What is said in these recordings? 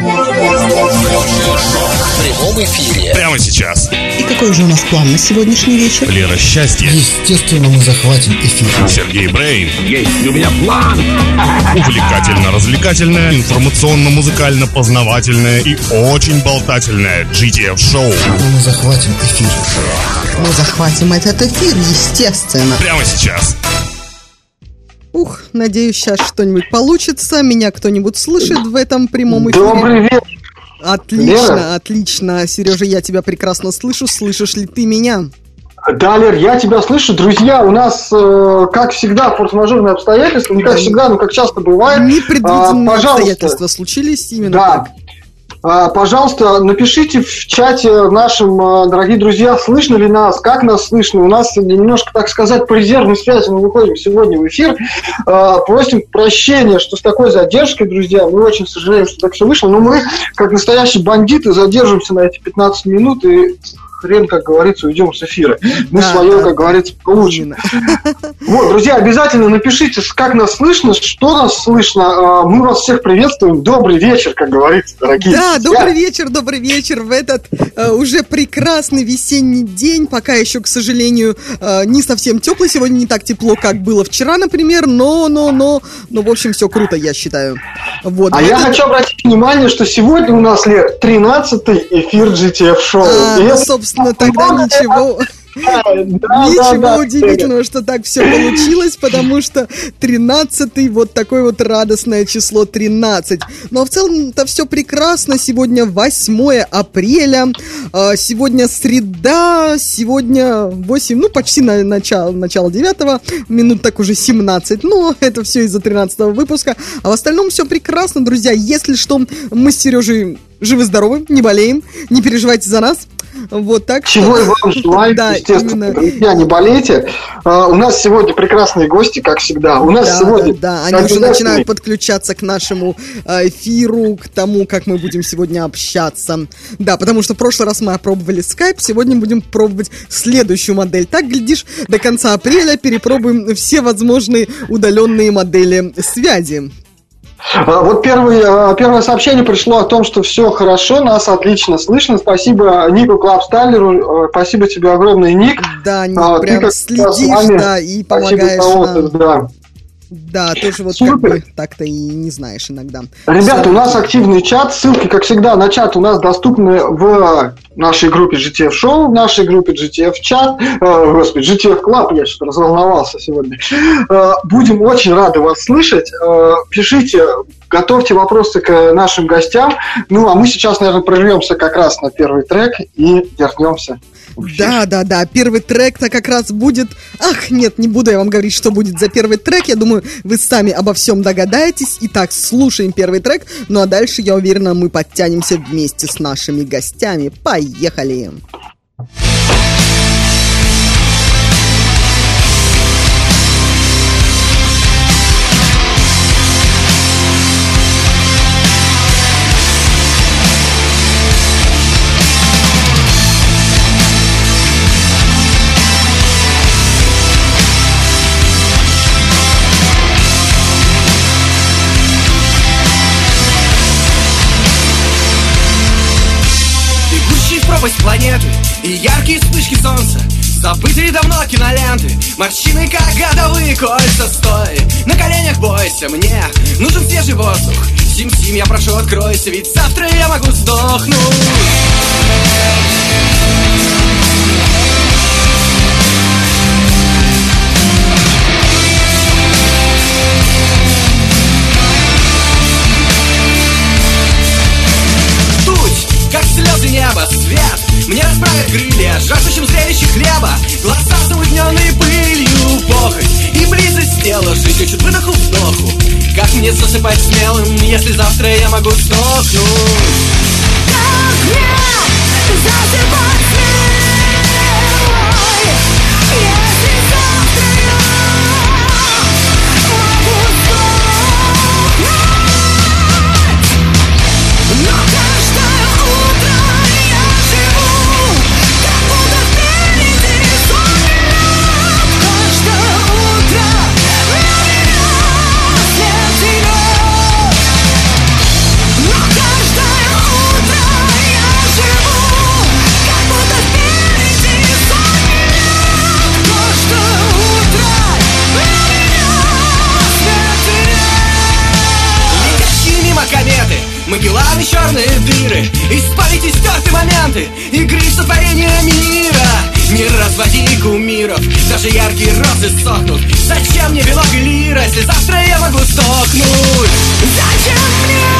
В прямом эфире. Прямо сейчас. И какой же у нас план на сегодняшний вечер? Лера Счастье. Естественно, мы захватим эфир. Сергей Брейн. Есть у меня план. Увлекательно-развлекательное, информационно-музыкально-познавательное и очень болтательное GTF-шоу. Мы захватим эфир. Мы захватим этот эфир, естественно. Прямо сейчас. Ух, надеюсь, сейчас что-нибудь получится. Меня кто-нибудь слышит в этом прямом эфире. Добрый вечер. Отлично, Лера? отлично. Сережа, я тебя прекрасно слышу. Слышишь ли ты меня? Да, Лер, я тебя слышу. Друзья, у нас, э, как всегда, форс-мажорные обстоятельства. Не как всегда, но как часто бывает. Непредвиденные А, пожалуйста. обстоятельства случились именно Да. так. А, Пожалуйста, напишите в чате нашим, э, дорогие друзья, слышно ли нас, как нас слышно. У нас немножко, так сказать, по резервной связи мы выходим сегодня в эфир. А, Просим прощения, что с такой задержкой, друзья. Мы очень сожалеем, что так все вышло. Но мы, как настоящие бандиты, задержимся на эти 15 минут и хрен, как говорится, уйдем с эфира. Мы Да, свое, да, как говорится, получим. Вот, друзья, обязательно напишите, как нас слышно, что нас слышно. А, Мы вас всех приветствуем. Добрый вечер, как говорится, дорогие Да, друзья. добрый вечер, добрый вечер в этот э, уже прекрасный весенний день. Пока еще, к сожалению, э, не совсем теплый. Сегодня не так тепло, как было вчера, например. Но, но, но, но, в общем, все круто, я считаю. Вот. А я этот- хочу обратить внимание, что сегодня у нас, Лер, 13-й эфир GTF-шоу. А, ну, это- собственно, тогда ничего. Да, Ничего да, удивительного, что так все получилось, потому что 13 вот такое вот радостное число 13. Но в целом это все прекрасно. Сегодня 8 апреля, а, сегодня среда, сегодня 8, ну почти на начало, начало 9, минут так уже 17. Но это все из-за 13 выпуска. А в остальном все прекрасно, друзья. Если что, мы с Сережей живы-здоровы, не болеем, не переживайте за нас. Вот так. Чего и вам желаю, Да, естественно, именно. друзья, не болейте. А, У нас сегодня прекрасные гости, как всегда. У нас Да, сегодня... да, они уже начинают подключаться к нашему э, эфиру, к тому, как мы будем сегодня общаться. Да, потому что в прошлый раз мы опробовали Skype, сегодня будем пробовать следующую модель. Так, глядишь, до конца апреля перепробуем все возможные удаленные модели связи. А, Вот первый, а, первое сообщение пришло о том, что все хорошо, нас отлично слышно. Спасибо Нику Клабстайлеру, э, спасибо тебе огромное, Ник. Да, не, А, ты прям как всегда с следишь, да, и помогаешь нам. да. Да, тоже вот Супер. как бы так-то и не знаешь иногда. Ребята, у нас активный чат. Ссылки, как всегда, на чат у нас доступны в нашей группе GTF Show, в нашей группе GTF чат, э, господи, GTF Club, я что-то разволновался сегодня. Э, будем очень рады вас слышать. Э, пишите, готовьте вопросы к нашим гостям. Ну, а мы сейчас, наверное, прервемся как раз на первый трек и вернемся. Да, да, да. Первый трек-то как раз будет... Ах, нет, не буду я вам говорить, что будет за первый трек. Я думаю, вы сами обо всем догадаетесь. Итак, слушаем первый трек. Ну а дальше, я уверена, мы подтянемся вместе с нашими гостями. Поехали! Бегущие и яркие вспышки солнца Забытые давно киноленты. Морщины, как годовые кольца Стой, на коленях бойся мне Нужен свежий воздух. Сим-Сим, я прошу, откройся Ведь завтра я могу сдохнуть. Путь, как слезы неба, свет Мне расправят крылья, жаждущим зрелище хлеба. Глаза замутненные пылью, похоть И близость тела, жить хочет выдоху вдоху. Как мне засыпать смелым, если завтра я могу сдохнуть? Как мне засыпать смелой, если завтра Игры сотворения мира. Не разводи кумиров Даже яркие розы сохнут Зачем мне белок и лира Если завтра я могу сдохнуть? Зачем мне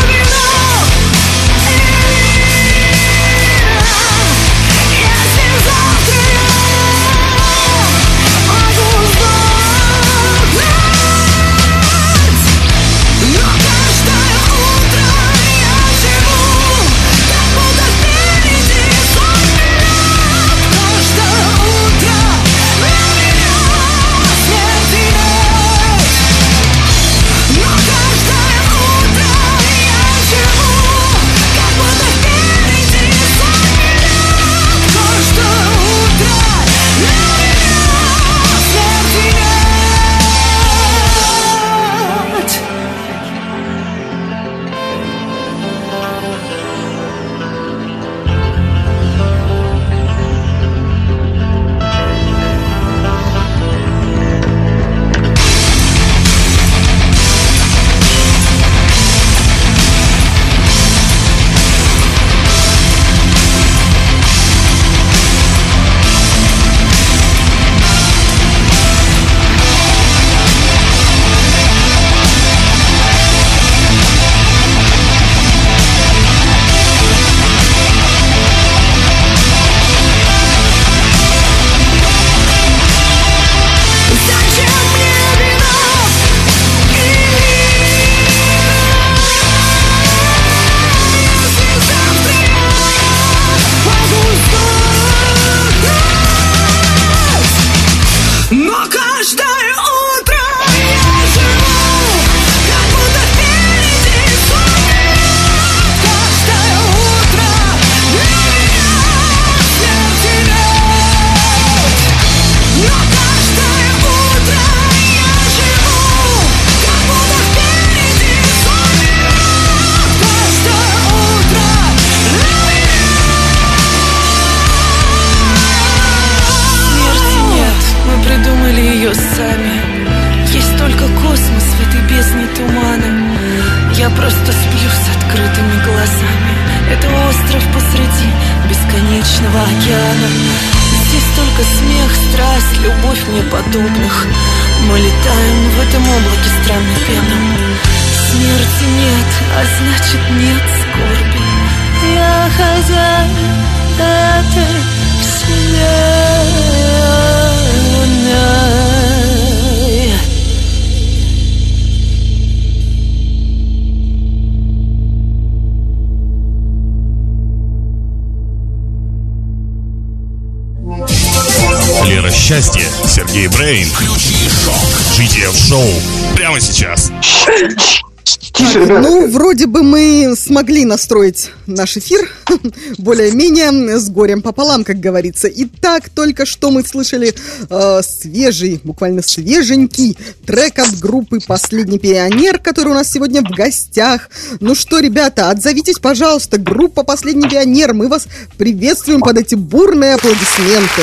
Ну, вроде бы мы смогли настроить наш эфир более-менее с горем пополам, как говорится. Итак, только что мы слышали э, свежий, буквально свеженький трек от группы «Последний пионер», который у нас сегодня в гостях. Ну что, ребята, отзовитесь, пожалуйста, группа «Последний пионер». Мы вас приветствуем под эти бурные аплодисменты.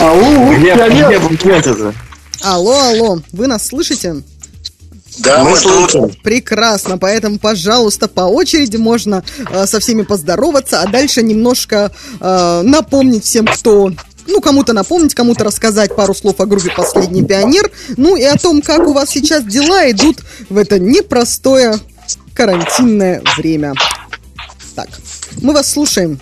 Ау, Где, пионер. где аплодисменты-то? Алло, алло, вы нас слышите? Да, Мы слушаем. Прекрасно, поэтому, пожалуйста, по очереди можно э, со всеми поздороваться, а дальше немножко э, напомнить всем, кто... Ну, кому-то напомнить, кому-то рассказать пару слов о группе «Последний пионер», ну и о том, как у вас сейчас дела идут в это непростое карантинное время. Так, мы вас слушаем.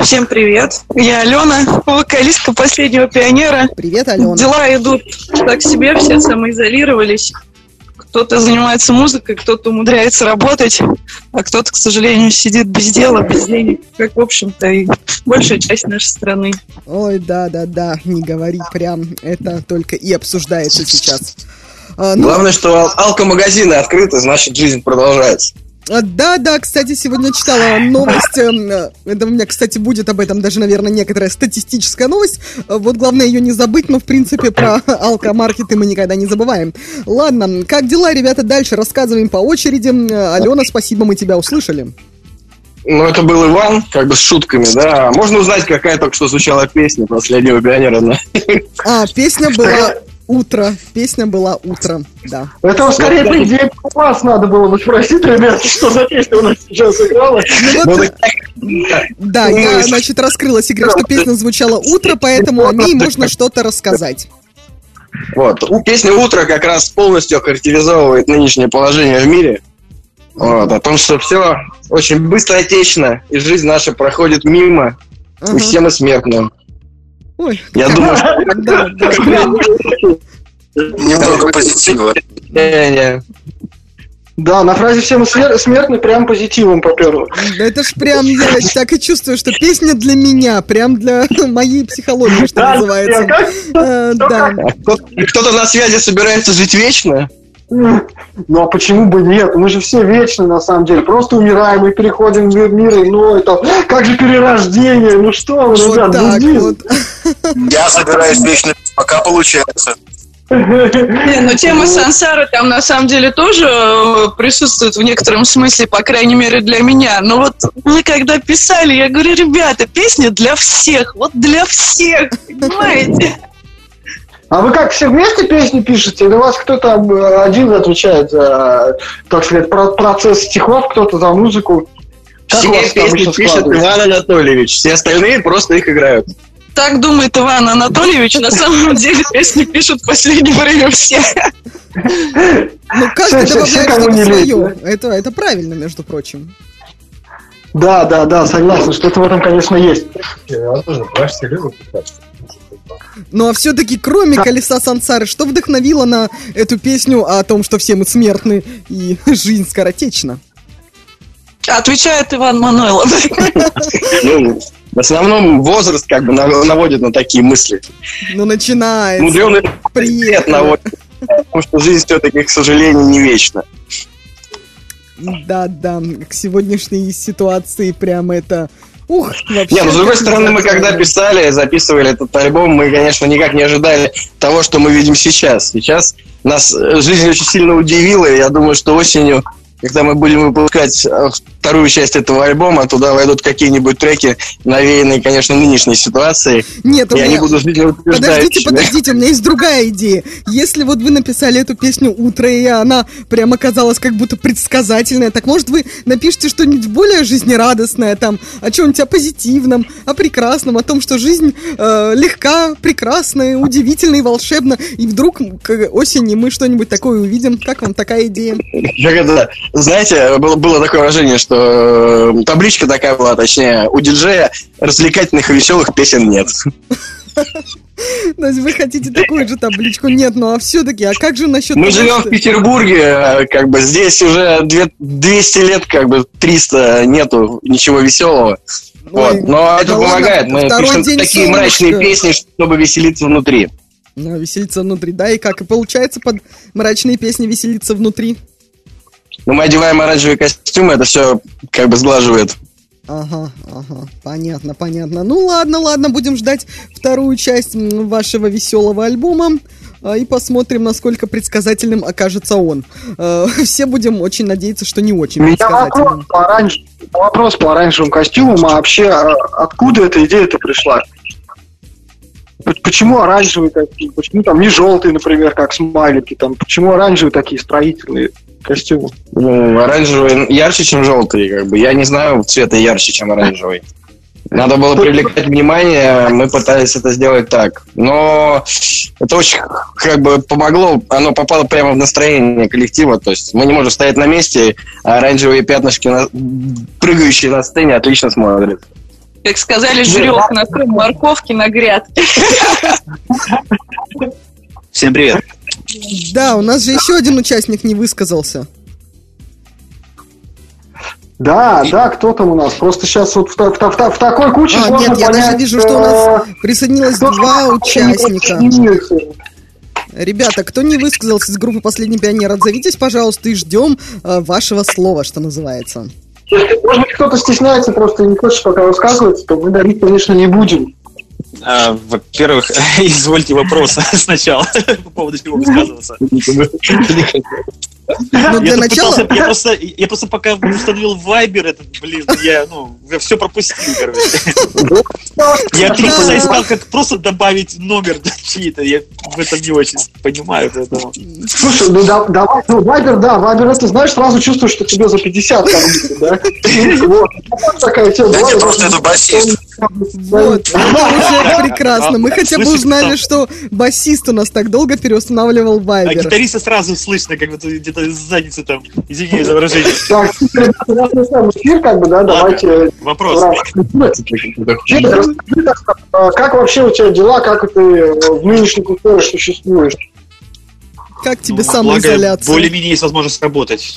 Всем привет. Я Алена, вокалистка последнего пионера. Привет, Алена. Дела идут так себе, все самоизолировались. Кто-то занимается музыкой, кто-то умудряется работать, а кто-то, к сожалению, сидит без дела, без денег, как, в общем-то, и большая часть нашей страны. Ой, да-да-да, не говори прям, это только и обсуждается сейчас. А, ну, Главное, что ал- алкомагазины открыты, значит, жизнь продолжается. А, Да, да, кстати, сегодня читала новость. эм, Это у меня, кстати, будет об этом даже, наверное, некоторая статистическая новость. Э, Вот главное ее не забыть, но, в принципе, про алкомаркеты мы никогда не забываем. Ладно, как дела, ребята, дальше рассказываем по очереди. Алена, спасибо, мы тебя услышали. Ну, это был Иван, как бы с шутками, да. Можно узнать, какая только что звучала песня последнего пионера? да? А, песня была Утро. Песня была утром, да. Это скорее, по идее, вас надо было бы спросить, ребят, что за песня у нас сейчас играла. Ну вот, да, я, значит, раскрыла секрет, что песня звучала утро, поэтому о ней можно что-то рассказать. Вот. У- Песня «Утро» как раз полностью охарактеризовывает нынешнее положение в мире. Вот. О том, что все очень быстротечно, и жизнь наша проходит мимо, и Ага. все мы смертны. Ой, Я думаю, что да, да. Немного позитива. не-не. Да, на фразе «все мы смер- смертны» прям позитивом поперло. Да это ж прям, я так и чувствую, что песня для меня, прям для моей психологии, что называется. Э, Да. Кто- Кто-то на связи собирается жить вечно? Ну а почему бы нет? Мы же все вечны на самом деле. Просто умираем и переходим в мир мира иной. Там, как же перерождение? Ну что вы, Вот ребят, так буддизм. вот. Я собираюсь вечно, пока получается. Не, ну тема сансары там на самом деле тоже э, присутствует в некотором смысле, по крайней мере для меня. Но вот мы когда писали, я говорю, ребята, песня для всех, вот для всех, понимаете? А вы как, все вместе песни пишете? Или у вас кто-то один отвечает за, так сказать, про- процесс стихов, кто-то за музыку? Как Все песни пишет? Иван Анатольевич, все остальные просто их играют. Так думает Иван Анатольевич, на самом деле песни пишут в последнее время все. Ну, каждый добавляет кому что-то не лень, свое. Это, это правильно, между прочим. Да, да, да, согласен, что-то в этом, конечно, есть. Ну, а все-таки, кроме колеса сансары, что вдохновило на эту песню о том, что все мы смертны и жизнь скоротечна? Отвечает Иван Мануйлов. Ну, в основном возраст как бы нав- наводит на такие мысли. Ну, начинается. Мудреный Приехали. наводит. Потому что жизнь все-таки, к сожалению, не вечна. Да, да, к сегодняшней ситуации прямо это... Ух, вообще... Не, ну с другой стороны, мы когда писали, записывали этот альбом, мы, конечно, никак не ожидали того, что мы видим сейчас. Сейчас нас э, жизнь очень сильно удивила, и я думаю, что осенью, когда мы будем выпускать э, вторую часть этого альбома, туда войдут какие-нибудь треки, навеянные, конечно, нынешней ситуацией, Нет, у и они меня... будут Подождите, подождите, у меня есть другая идея. Если вот вы написали эту песню «Утро», и она прям оказалась как будто предсказательная, так может вы напишите что-нибудь более жизнерадостное, там, о чем-нибудь о позитивном, о прекрасном, о том, что жизнь э, легка, прекрасная, удивительна и волшебна, и вдруг к осени мы что-нибудь такое увидим. Как вам такая идея? Знаете, было, было такое выражение, что э, табличка такая была, точнее, у диджея развлекательных и веселых песен нет. То есть вы хотите такую же табличку? Нет, ну а все-таки, а как же насчет Мы живем в Петербурге, э, как бы здесь уже две- 200 лет, как бы 300 нету ничего веселого. Вот. Но это помогает. Мы пишем такие мрачные песни, чтобы веселиться внутри. Ну, веселиться внутри, да, и как? И получается под мрачные песни веселиться внутри. Но мы одеваем оранжевые костюмы, это все как бы сглаживает. Ага, ага, понятно, понятно. Ну ладно, ладно, будем ждать вторую часть вашего веселого альбома а, и посмотрим, насколько предсказательным окажется он. Э, Все будем очень надеяться, что не очень У меня предсказательным. вопрос по, оранж... вопрос по оранжевым костюмам, а вообще а, откуда эта идея-то пришла? Почему оранжевый костюм? Почему там не желтый, например, как смайлики? Там, почему оранжевые такие строительные костюмы? Ну, оранжевый ярче, чем желтый, как бы. Я не знаю цвета ярче, чем оранжевый. Надо было привлекать внимание, мы пытались это сделать так. Но это очень как бы помогло, оно попало прямо в настроение коллектива. То есть мы не можем стоять на месте, а оранжевые пятнышки, на- прыгающие на сцене, отлично смотрят. Как сказали, жрёк на морковки на грядке. Всем привет. Да, у нас же еще один участник не высказался. Да, да, кто там у нас? Просто сейчас вот в, в в в такой куче А, нет, я даже вижу, что у нас э, присоединилось два участника. Ребята, кто не высказался из группы «Последний пионер», отзовитесь, пожалуйста, и ждем э, вашего слова, что называется. Если, может быть, кто-то стесняется, просто не хочет пока высказываться, то мы дарить, конечно, не будем. А, во-первых, извольте вопрос сначала по поводу чего высказываться. Ну, для я начала... пытался- я просто, я просто пока установил Вайбер этот, блин, я, ну, я все пропустил, короче. Я три часа искал, как просто добавить номер чьи-то, я в этом не очень понимаю, поэтому... Слушай, ну да- давай, ну Вайбер, да, Вайбер, это знаешь, сразу чувствуешь, что тебе за 50 как будто, да? Вот. Такая тема. Да просто это басист. Вот, уже прекрасно. Мы А, хотя бы узнали, что басист у нас так долго переустанавливал А Вайбер. гитариста сразу слышно, как будто где-то из задницы там, извини за выражение. Так, ребята, у нас на самом эфир, как бы, да, давайте... Вопрос. А, как вообще у тебя дела, как ты э, в нынешних условиях существуешь? Как тебе Ну, самоизоляция? Более-менее есть возможность работать.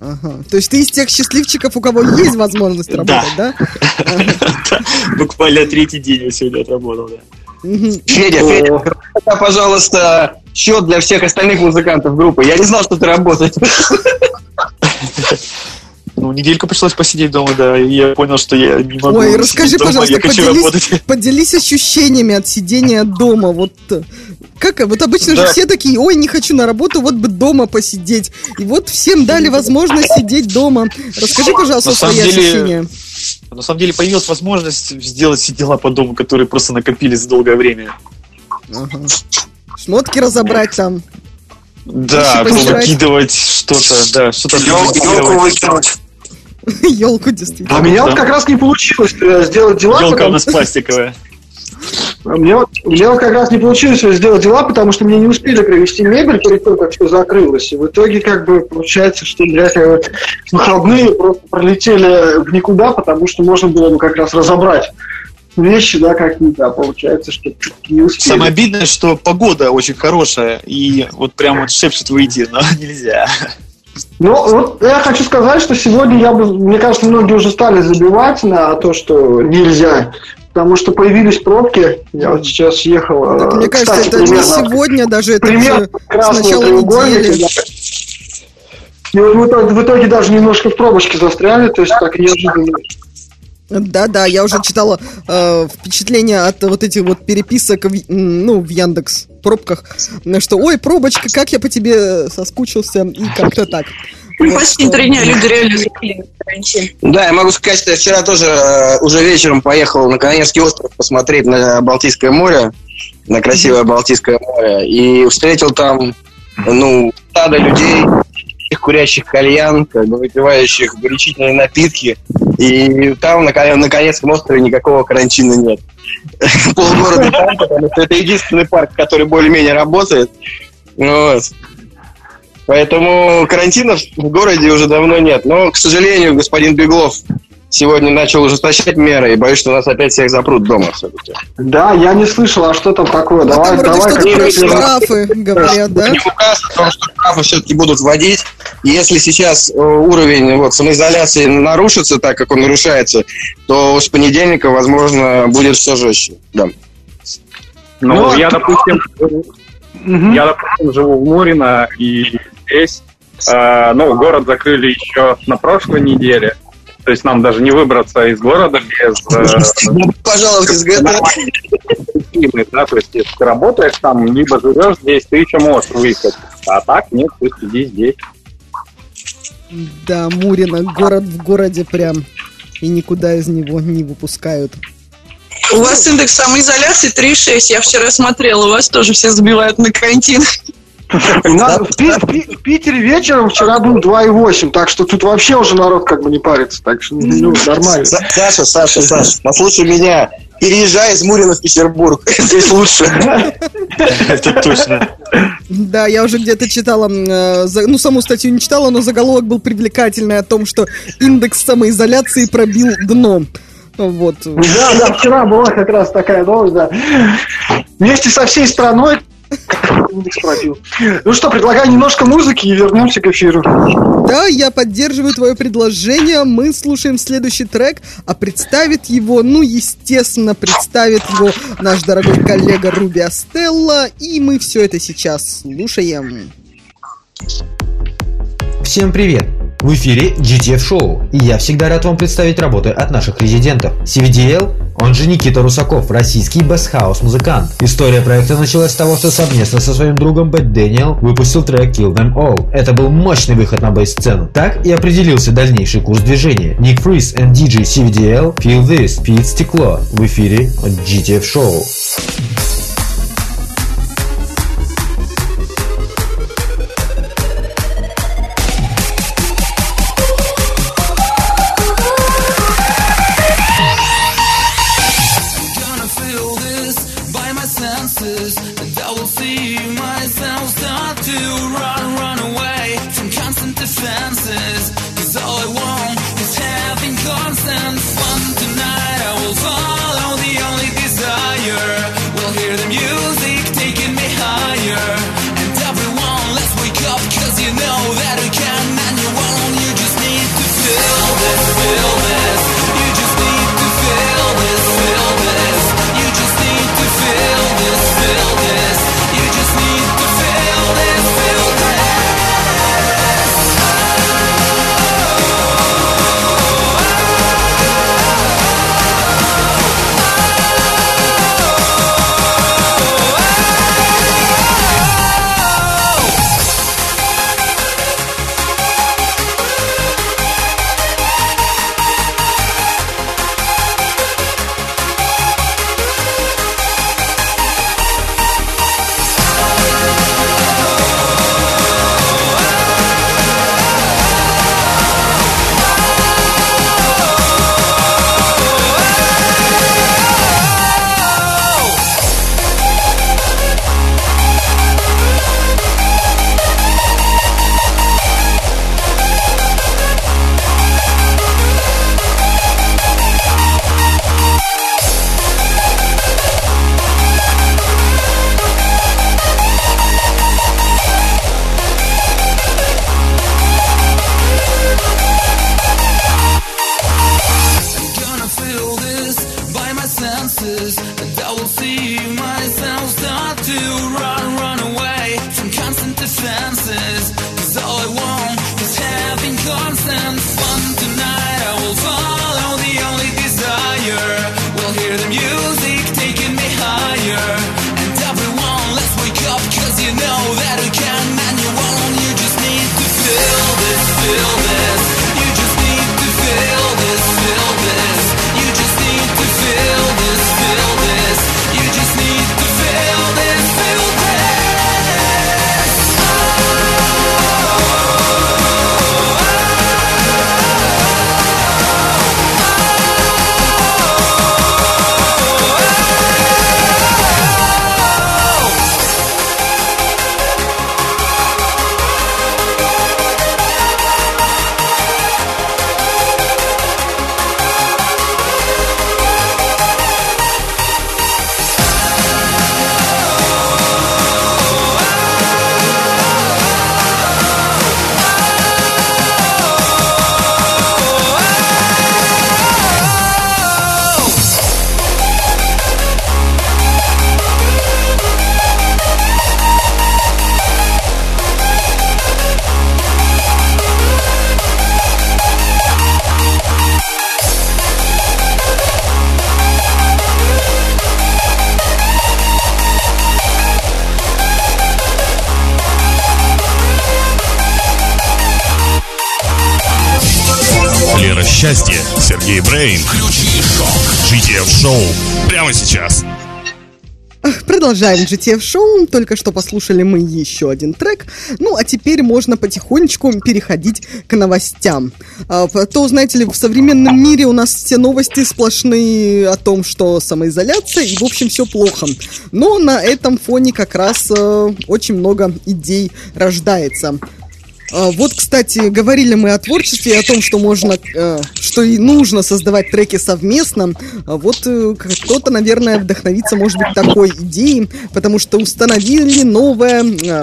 Ага. То есть ты из тех счастливчиков, у кого есть возможность работать, да? Буквально третий день я сегодня отработал, да. Федя, Федя, это, пожалуйста, счет для всех остальных музыкантов группы. Я не знал, что ты работаешь. Ну, недельку пришлось посидеть дома, да, и я понял, что я не могу Ой, расскажи, дома, пожалуйста, я хочу поделись, работать. поделись ощущениями от сидения дома. Вот как, вот обычно же Да. все такие, ой, не хочу на работу, вот бы дома посидеть. И вот всем дали возможность сидеть дома. Расскажи, пожалуйста, На самом свои деле, ощущения. На самом деле появилась возможность сделать все дела по дому, которые просто накопились за долгое время. Ага. Шмотки разобрать там. Да, выкидывать что-то, да, что-то Елку выкинуть. Елку действительно. А у меня вот как раз не получилось э, сделать дела, Елка у нас пластиковая. Мне вот, мне вот как раз не получилось сделать дела, потому что мне не успели привезти мебель перед тем, как все закрылось. И в итоге, как бы, получается, что я как бы, выходные просто пролетели в никуда, потому что можно было бы как раз разобрать вещи, да, какие-то, а получается, что не успели. Самое обидное, что погода очень хорошая, и вот прям вот шепчет выйти, но нельзя. Ну, вот я хочу сказать, что сегодня я бы, мне кажется, многие уже стали забивать на то, что нельзя, потому что появились пробки. Я вот сейчас ехал. Так, э, мне кажется, кстати, это не примерно- сегодня, даже это с красного треугольника. И вот в итоге, в итоге даже немножко в пробочке застряли, то есть так неожиданно. Да-да, я уже читала э, впечатления от вот этих вот переписок, в, ну, в Яндекс пробках, что, ой, пробочка, как я по тебе соскучился, и как-то так. Ну, Вот, что- три дня люди реально закрыли. Да, я могу сказать, что я вчера тоже э, уже вечером поехал на Каневский остров посмотреть на Балтийское море, на красивое Балтийское море, и встретил там, ну, стадо людей, курящих кальян, как бы выпивающих горячительные напитки, и там на, на Каневском острове никакого карантина нет. Полгорода там, потому что это единственный парк, который более-менее работает. Вот. Поэтому карантина в городе уже давно нет. Но, к сожалению, господин Беглов сегодня начал ужесточать меры, и боюсь, что нас опять всех запрут дома все-таки. Да, я не слышал, а что там такое? Ну, Давай, там вроде давай. что-то про штрафы говорят, да? Не указ о том, что штрафы все-таки будут вводить. Если сейчас э, уровень вот, самоизоляции нарушится так, как он нарушается, то с понедельника, возможно, будет все жестче. Да. Ну, Ну, я, а- допустим, Мгм. я, допустим, живу в Мурино, и здесь, э, ну, город закрыли еще на прошлой неделе. То есть нам даже не выбраться из города без э, пожаловать из перспективы, да, то есть если ты работаешь там, либо живешь здесь, ты еще можешь выехать. А так нет, ты сиди здесь. Да, Мурино, город в городе прям. И никуда из него не выпускают. У вас индекс самоизоляции 3,6. Я вчера смотрела, у вас тоже все забивают на карантин. Нас в, Пи- в Пи- в Питере вечером вчера был 2,8, так что тут вообще уже народ как бы не парится, так что ну, нормально. Са- Саша, Саша, Саша, послушай меня. Переезжай из Мурина в Петербург. Здесь лучше. Это точно. Да, я уже где-то читала, э, ну, саму статью не читала, но заголовок был привлекательный о том, что индекс самоизоляции пробил дно. Вот. Да, да, вчера была как раз такая новость, да. Вместе со всей страной. Ну что, предлагаю немножко музыки и вернемся к эфиру. Да, я поддерживаю твое предложение. Мы слушаем следующий трек, а представит его, ну, естественно, представит его наш дорогой коллега Руби Астелла, и мы все это сейчас слушаем. Всем привет! В эфире GTF Show, и я всегда рад вам представить работы от наших резидентов. CVDL, он же Никита Русаков, российский bass house музыкант. История проекта началась с того, что совместно со своим другом Бэт Дэниел выпустил трек Kill Them All. Это был мощный выход на bass -сцену. Так и определился дальнейший курс движения. Ник Фриз и DJ CVDL Feel This, feat Стекло в эфире GTF Show. Продолжаем GTF шоу. Только что послушали мы еще один трек. Ну, а теперь можно потихонечку переходить к новостям. А, То, знаете ли, в современном мире у нас все новости сплошные о том, что самоизоляция, и, в общем, все плохо. Но на этом фоне как раз э, очень много идей рождается. А, Вот, кстати, говорили мы о творчестве о том, что можно, э, что и нужно создавать треки совместно. А Вот э, кто-то, наверное, вдохновиться может быть такой идеей, потому что установили новое э,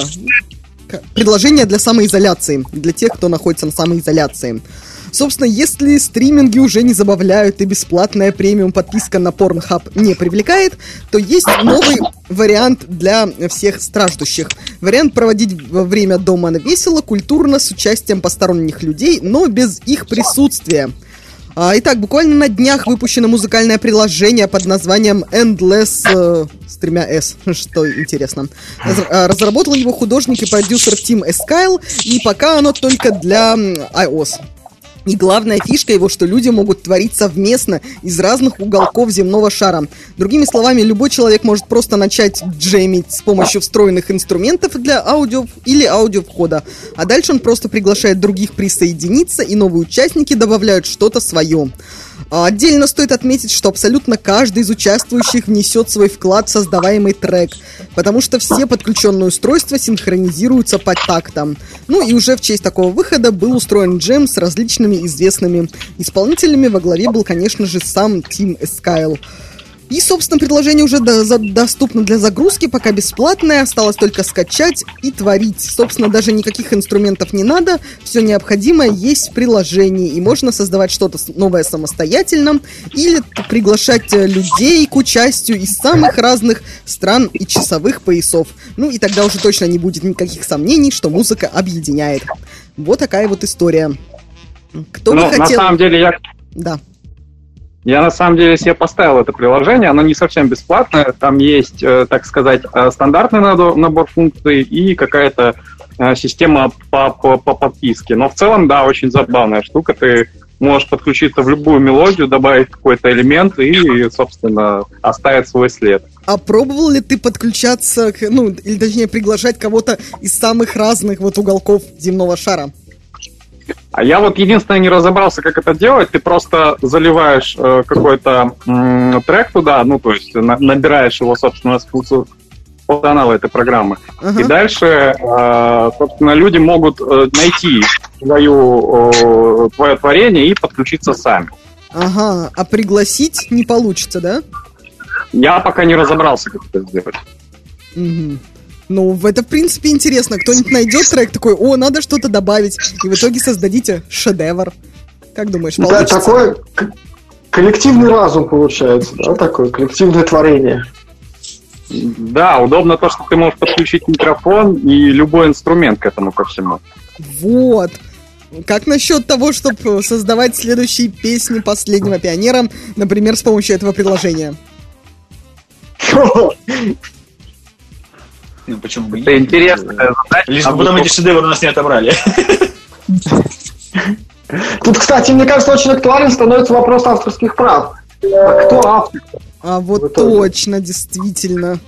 предложение для самоизоляции, для тех, кто находится на самоизоляции. Собственно, если стриминги уже не забавляют и бесплатная премиум подписка на Pornhub не привлекает, то есть новый вариант для всех страждущих. Вариант проводить время дома на весело, культурно, с участием посторонних людей, но без их присутствия. А, итак, буквально на днях выпущено музыкальное приложение под названием Endless э, с тремя S, что интересно. А, разработал его художник и продюсер Тим Эскайл, и пока оно только для iOS. И главная фишка его, что люди могут творить совместно из разных уголков земного шара. Другими словами, любой человек может просто начать джемить с помощью встроенных инструментов для аудио или аудиовхода. А дальше он просто приглашает других присоединиться, и новые участники добавляют что-то свое. А Отдельно стоит отметить, что абсолютно каждый из участвующих внесет свой вклад в создаваемый трек, потому что все подключенные устройства синхронизируются по тактам. Ну и уже в честь такого выхода был устроен джем с различными известными исполнителями. Во главе был, конечно же, сам Тим Эскайл. И, собственно, предложение уже до, за, доступно для загрузки, пока бесплатное, осталось только скачать и творить. Собственно, даже никаких инструментов не надо, все необходимое есть в приложении, и можно создавать что-то новое самостоятельно, или приглашать э, людей к участию из самых разных стран и часовых поясов. Ну и тогда уже точно не будет никаких сомнений, что музыка объединяет. Вот такая вот история. Кто ну, бы хотел... На самом деле я... Да. Я на самом деле себе поставил это приложение, оно не совсем бесплатное, там есть, э, так сказать, э, стандартный набор функций и какая-то э, система по, по, по подписке. Но в целом, да, очень забавная штука, ты можешь подключиться в любую мелодию, добавить какой-то элемент и, собственно, оставить свой след. А пробовал ли ты подключаться, ну, или точнее приглашать кого-то из самых разных вот уголков земного шара? А я вот единственное не разобрался, как это делать. Ты просто заливаешь э, какой-то м, трек туда, ну, то есть на, набираешь его, собственно, с функционала этой программы. Ага. И дальше, э, собственно, люди могут э, найти твою, э, твое творение и подключиться сами. Ага, а пригласить не получится, да? Я пока не разобрался, как это сделать. Угу. Ну, это, в принципе, интересно. Кто-нибудь найдет трек такой, о, надо что-то добавить, и в итоге создадите шедевр. Как думаешь, получится? Да, такой коллективный разум получается, да, такое коллективное творение. Да, удобно то, что ты можешь подключить микрофон и любой инструмент к этому ко всему. Вот. Как насчет того, чтобы создавать следующие песни последнего пионера, например, с помощью этого приложения? Ну, почему бы Это интересная задача. Лишь бы Надо потом эти шедевры у нас не отобрали. Тут, кстати, мне кажется, очень актуален становится вопрос авторских прав. А кто автор? А вот точно, действительно.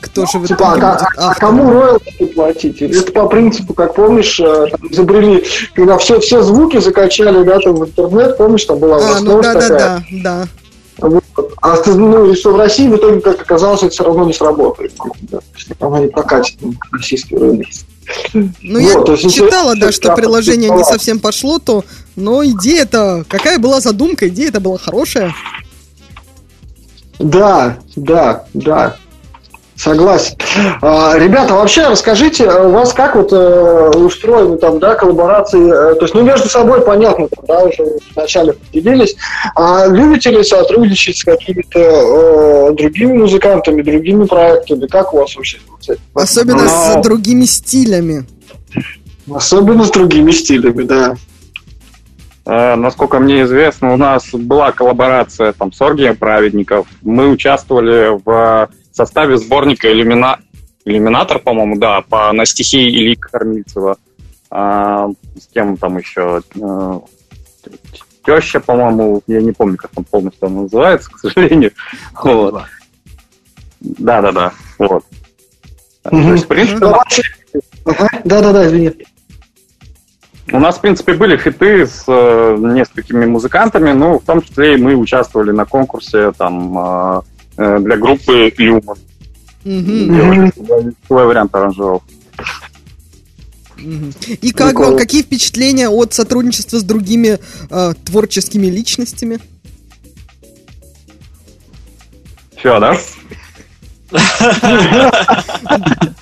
Кто же в итоге Типа, а, будет а- а кому роялти платить? Это по принципу, как помнишь, э, там изобрели, когда все, все звуки закачали, да, там в интернет, помнишь, там была А, ну да, да, такая. да, да. Вот. А ну, и что в России в итоге, как оказалось, это все равно не сработает. Да. Есть Она не прокатит российский рынок. Ну, Вот, то я есть читала, да, что приложение не совсем пошло, то, но идея-то, какая была задумка, идея-то была хорошая. Да, да, да. Согласен. А, ребята, вообще расскажите, у вас как вот э, устроены там, да, коллаборации, э, то есть, ну, между собой понятно, там, да, уже вначале поделились, а любите ли сотрудничать с какими-то э, другими музыкантами, другими проектами, как у вас вообще? Особенно Но- с другими стилями. Особенно с другими стилями, да. Э, Насколько мне известно, у нас была коллаборация там, с Оргием Праведников. Мы участвовали в составе сборника «Иллюмина... «Иллюминатор», по-моему, да, по, на стихи Ильи Кормильцева. А, с кем там еще? Э, Теща, по-моему, я не помню, как он полностью он называется, к сожалению. Вот. Да, да, да. Вот. То есть, в принципе, Да, да, да, извини. У нас, в принципе, были фиты с э, несколькими музыкантами, ну, в том числе и мы участвовали на конкурсе там э, для группы. Мгм. Делали свой, вариант аранжировки. Мгм. И как вам, какие впечатления от сотрудничества с другими э, творческими личностями? Все, да?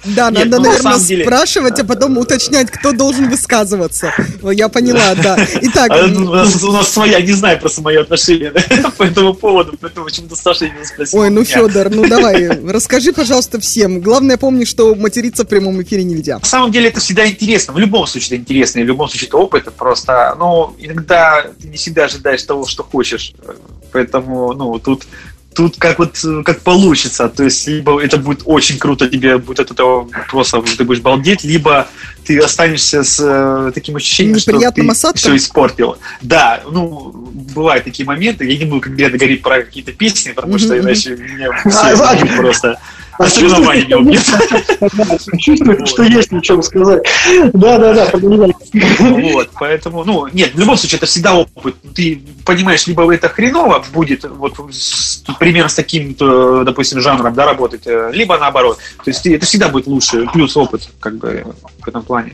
Да, надо, ну, на наверное, спрашивать, а потом уточнять, кто должен высказываться. Я поняла, да. Итак, А, У нас, своя, не знаю просто мое отношение по этому поводу, поэтому почему-то Саша именно спросил. ой, ну. Федор, ну давай, расскажи, пожалуйста, всем. Главное, помни, что материться в прямом эфире нельзя. На самом деле это всегда интересно. В любом случае это интересно, и в любом случае это опыт. Просто, ну, иногда ты не всегда ожидаешь того, что хочешь. Поэтому, ну, тут Тут как вот как получится, то есть либо это будет очень круто, тебе будет от этого просто ты будешь балдеть, либо ты останешься с э, таким ощущением, что осадком? ты все испортил. Да, ну бывают такие моменты. Я не буду конкретно говорить про какие-то песни, потому что Мгм, иначе А, все а, просто. А Особенно Ваня меня убьет. Чувствую, что есть о чем сказать. Да, да, да, понимаю. Вот, поэтому, ну, нет, в любом случае, это всегда опыт. Ты понимаешь, либо это хреново будет, вот примерно с таким, допустим, жанром, да, работать, э, либо наоборот. То есть это всегда будет лучше, плюс опыт, как бы, в этом плане.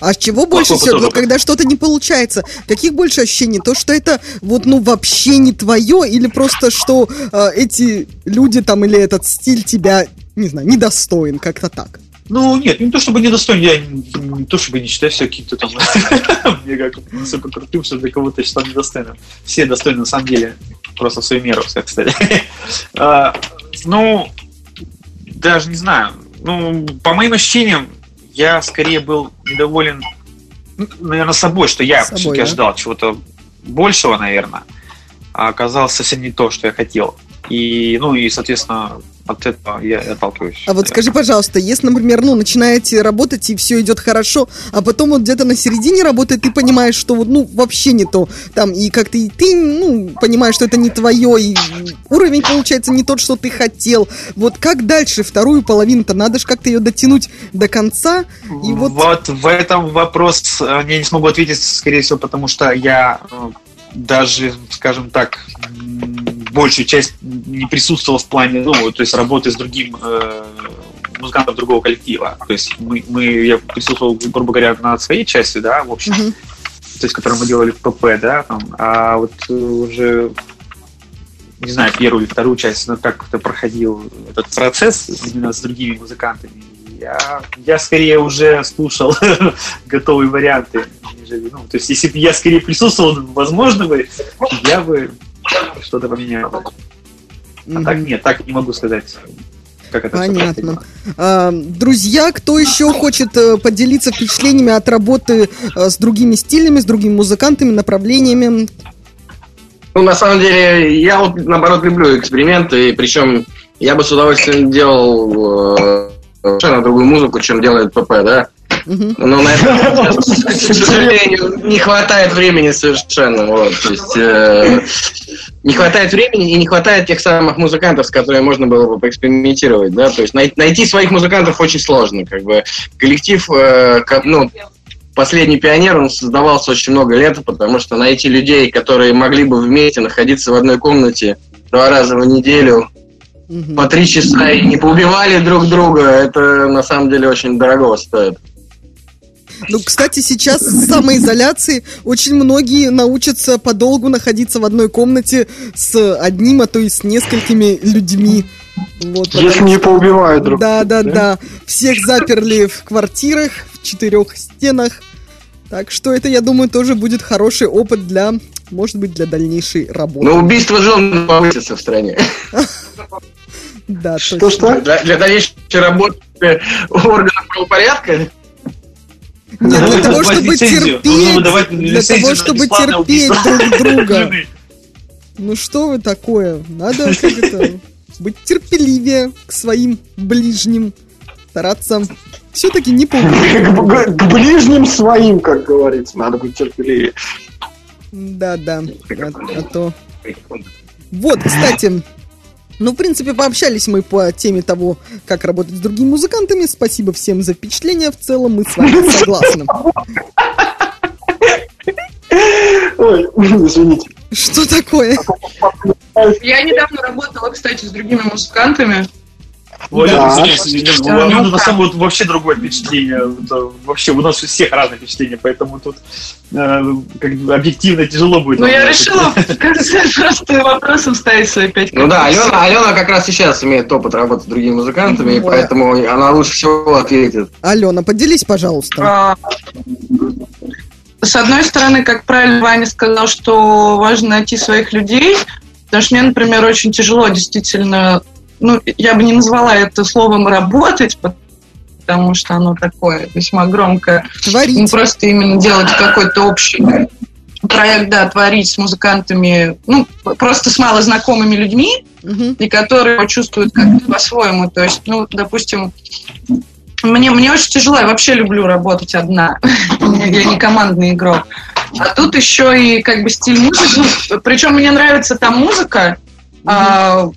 А чего больше всего, вот когда что-то не получается? Каких больше ощущений? То, что это вот ну вообще не твое, или просто что э, эти люди там или этот стиль тебя, не знаю, недостоин, как-то так? Ну, нет, не то чтобы недостоин, я не, не то чтобы не считаю себя каким-то там мега супер крутым, что для кого-то считал недостойным. Все достойны на самом деле, просто в свою меру, кстати. Ну, даже не знаю. Ну, по моим ощущениям, я скорее был недоволен, наверное, собой, что я Собой, все-таки да? ожидал чего-то большего, наверное, а оказалось совсем не то, что я хотел. И, ну, и, соответственно, от этого я и отталкиваюсь. А вот скажи, пожалуйста, если, например, ну, начинаете работать и все идет хорошо, а потом вот где-то на середине работы ты понимаешь, что вот, ну, вообще не то, там, и как-то и ты, ну, понимаешь, что это не твое, и уровень получается не тот, что ты хотел. Вот как дальше вторую половину-то? Надо же как-то ее дотянуть до конца, и вот... Вот в этом вопрос э, я не смогу ответить, скорее всего, потому что я э, даже, скажем так, большую часть не присутствовал в плане, ну, то есть работы с другим э, музыкантом другого коллектива. То есть мы, мы, я присутствовал, грубо говоря, над своей частью, да, в общем, Мгм. то есть, которую мы делали в ПП, да, там, а вот э, уже не знаю, первую или вторую часть, но как это проходил этот процесс именно с другими музыкантами. Я, я скорее уже слушал готовые варианты, нежели, ну, то есть, если бы я скорее присутствовал, возможно бы, я бы что-то поменял. А так нет, так не могу сказать, как это Понятно. А, друзья, кто еще хочет э, поделиться впечатлениями от работы э, с другими стилями, с другими музыкантами, направлениями? Ну, на самом деле, я вот, наоборот, люблю эксперименты, и причем я бы с удовольствием делал э, совершенно другую музыку, чем делает ПП, да? Но на это, к сожалению, не хватает времени совершенно. Вот. То есть, э, не хватает времени и не хватает тех самых музыкантов, с которыми можно было бы поэкспериментировать. Да? То есть най- найти своих музыкантов очень сложно. Как бы. Коллектив, э, ну, последний пионер, он создавался очень много лет, потому что найти людей, которые могли бы вместе находиться в одной комнате два раза в неделю, по три часа и не поубивали друг друга, это на самом деле очень дорого стоит. Ну, кстати, сейчас с самоизоляции очень многие научатся подолгу находиться в одной комнате с одним, а то и с несколькими людьми. Вот, Если потому не поубивают друг Да, да, друга, да. Всех заперли в квартирах, в четырех стенах. Так что это, я думаю, тоже будет хороший опыт для, может быть, для дальнейшей работы. Но убийство жен повысится в стране. Да, Что, точно. что? Для, для дальнейшей работы органов правопорядка Нет, для Нужно того, чтобы терпеть, для того, чтобы терпеть друг друга. Ну что вы такое? Надо быть терпеливее к своим ближним, стараться. Все-таки не к- к ближним своим, как говорится, надо быть терпеливее. Да, да, а, а то... Вот, кстати, ну, в принципе, пообщались мы по теме того, как работать с другими музыкантами. Спасибо всем за впечатления. В целом мы с вами согласны. Ой, извините. Что такое? Я недавно работала, кстати, с другими музыкантами. У Алены, Да. конечно, у Алены на самом деле вообще другое впечатление. Вообще, у нас у всех разные впечатления, поэтому тут э, как бы объективно тяжело будет. Ну, я решила в конце просто вопросом ставить свои пять Ну да. Алена, Алена как раз сейчас имеет опыт работы с другими музыкантами, и поэтому она лучше всего ответит. Алена, поделись, пожалуйста. А, С одной стороны, как правильно Ваня сказал, что важно найти своих людей, потому что мне, например, очень тяжело действительно, ну, я бы не назвала это словом «работать», потому что оно такое весьма громкое. Творить. Ну, просто именно делать какой-то общий проект, да, творить с музыкантами, ну, просто с малознакомыми людьми, Мгм. и которые чувствуют как-то по-своему. То есть, ну, допустим, мне, мне очень тяжело, я вообще люблю работать одна. Я не командный игрок. А тут еще и как бы стиль музыки. Причем мне нравится та музыка. А,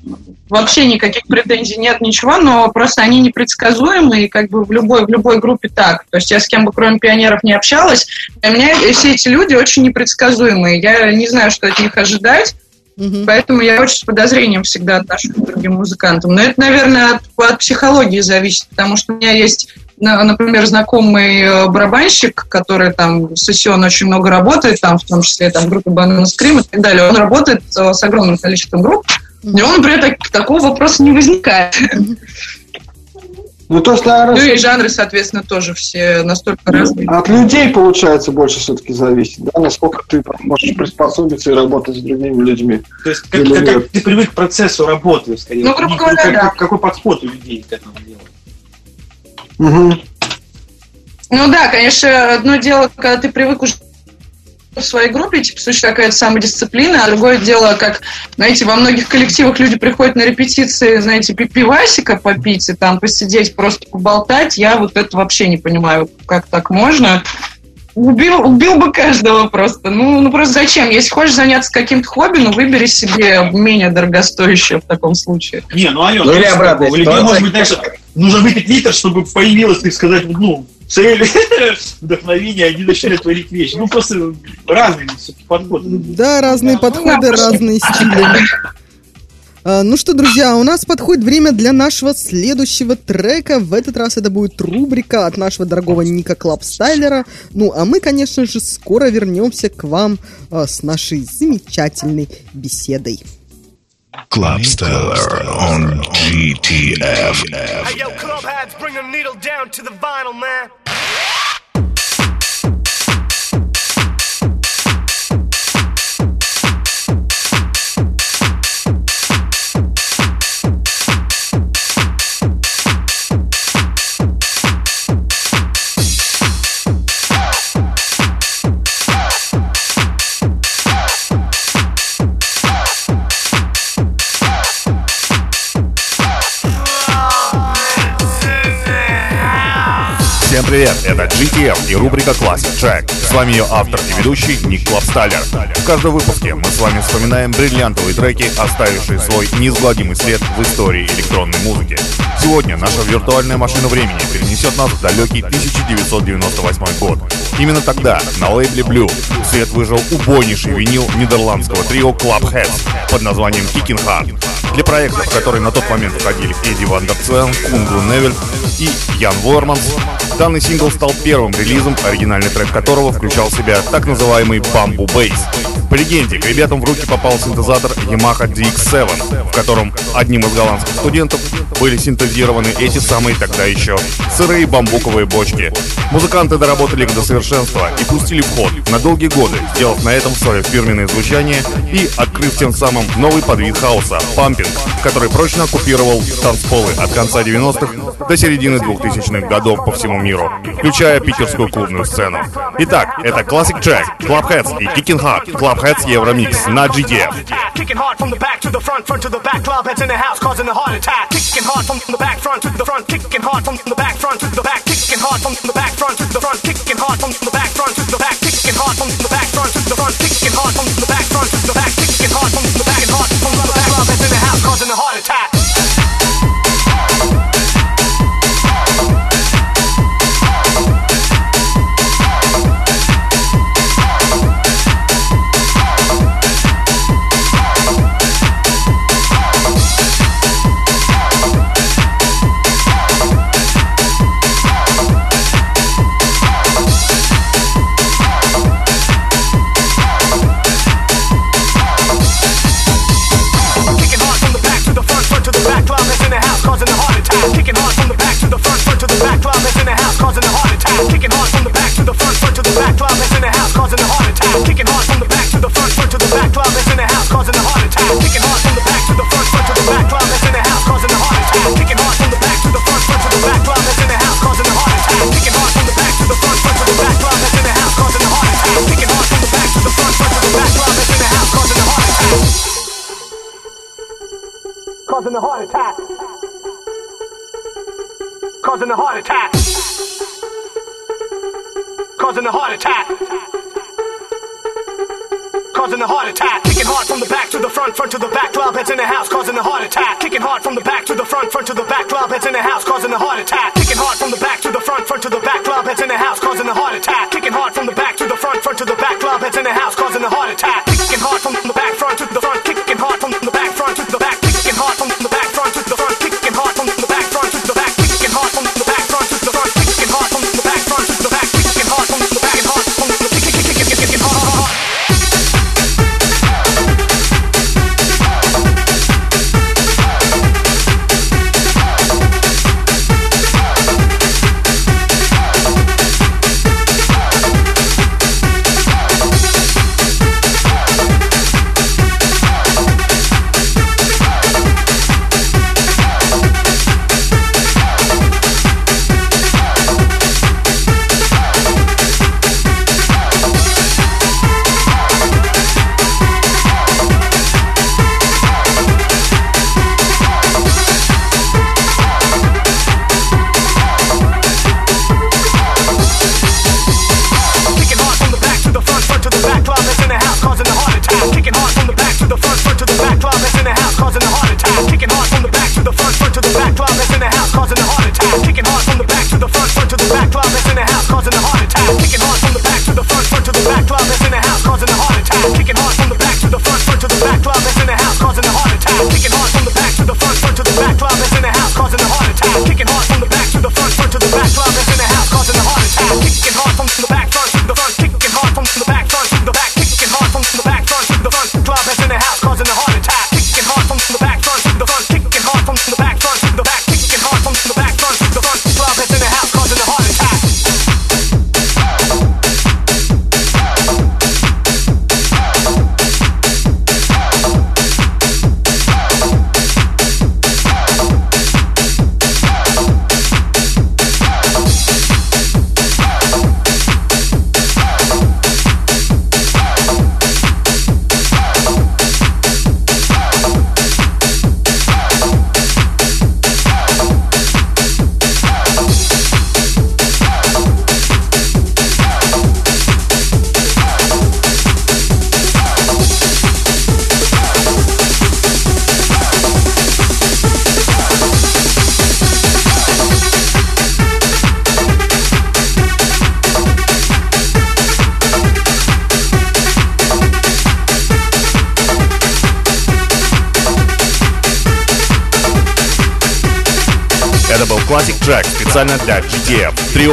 вообще никаких претензий нет, ничего, но просто они непредсказуемы, и как бы в любой, в любой группе так. То есть я с кем бы кроме пионеров не общалась, для меня все эти люди очень непредсказуемые. Я не знаю, что от них ожидать. Мгм. Поэтому я очень с подозрением всегда отношусь к другим музыкантам. Но это, наверное, от, от психологии зависит, потому что у меня есть, например, знакомый э, барабанщик, который там с сессион очень много работает, там, в том числе там, в группе Banana Scream и так далее. Он работает э, с огромным количеством групп, и у него, например, так- такого вопроса не возникает. Ну, то есть, наверное, Ну и жанры, соответственно, тоже все настолько разные. от людей, получается, больше все-таки зависит, да, насколько ты можешь приспособиться и работать с другими людьми. То есть, как, как- ты привык к процессу работы, скорее. Ну, грубо И говоря, как- да. Какой подход у людей к этому делу? Мгм. Ну да, конечно, одно дело, когда ты привык уже в своей группе, типа, существует какая-то самодисциплина, а другое дело, как, знаете, во многих коллективах люди приходят на репетиции, знаете, пи- пивасика попить и там посидеть, просто поболтать. Я вот это вообще не понимаю, как так можно. Убил, убил бы каждого просто. Ну, ну просто зачем? Если хочешь заняться каким-то хобби, ну выбери себе менее дорогостоящее в таком случае. Не, ну Алена, Ну, или ситуация. может быть, знаешь, нужно выпить литр, чтобы появилось, так сказать, ну, цель, вдохновение, они начинают творить вещи. Ну, просто разные подходы. Да, разные подходы, разные стили. А, Ну что, друзья, у нас подходит время для нашего следующего трека. В этот раз это будет рубрика от нашего дорогого Ника Клабстайлера. Ну, а мы, конечно же, скоро вернемся к вам а, с нашей замечательной беседой. Club Stellar on GTF. Hey, yo, club hats, bring a needle down to the vinyl, man. Привет, это GTF и рубрика Classic Track. С вами ее автор и ведущий Ник Клабстайлер. В каждом выпуске мы с вами вспоминаем бриллиантовые треки, оставившие свой неизгладимый след в истории электронной музыки. Сегодня наша виртуальная машина времени перенесет нас в далекий 1998 год. Именно тогда на лейбле Blue свет увидел убойнейший винил нидерландского трио Klubbheads под названием Kicking Hard. Для проекта, в который на тот момент входили Эдди Вандерцвен, Кун Груневельд и Ян Ворманс, данный сингл стал первым релизом, оригинальный трек которого включал в себя так называемый Bamboo Bass. По легенде, к ребятам в руки попал синтезатор Yamaha DX7, в котором одним из голландских студентов были синтезированы эти самые тогда еще сырые бамбуковые бочки. Музыканты доработали их до совершенства и пустили в ход на долгие годы, сделав на этом свое фирменное звучание и открыв тем самым новый подвид хаоса – пампинг, который прочно оккупировал танцполы от конца 90-х до середины 2000-х годов по всему миру, включая питерскую клубную сцену. Итак, это Classic Track, Clubheads и Kicking Hard, Clubheads Евромикс на GTF. Kicking hard from the back to the front, front to the back. Club heads in the house causing a heart attack. Kicking hard from the back, front to the front. Kicking hard from the back, front to the back. Kicking hard from the back, front to the front. Kicking hard from the back, front to the back. Kicking hard from the back, front to the front. Kicking hard from the back, front to the back. Kicking hard from the back, hard from the back. Club heads in the house causing a heart attack. Club heads in the house causing a heart attack. Kicking hard from the back to the front, front to the back. Club heads in the house causing a heart attack. Kicking hard from the back to the front, front to the back. Club heads in the house causing a heart attack. Kicking hard from the back to the front, front to the back. Club heads in the house causing a heart attack. Kicking hard from the back to the front, front to the back. Club heads in the house causing a heart attack. Kicking hard from the back to the front, front to the back. Club heads in the house causing a heart attack. Kicking hard from the back to the front, front to the back. Club in the house causing a heart attack. Causing a heart attack. Causing a heart attack. Causing a heart attack. Causing a heart attack.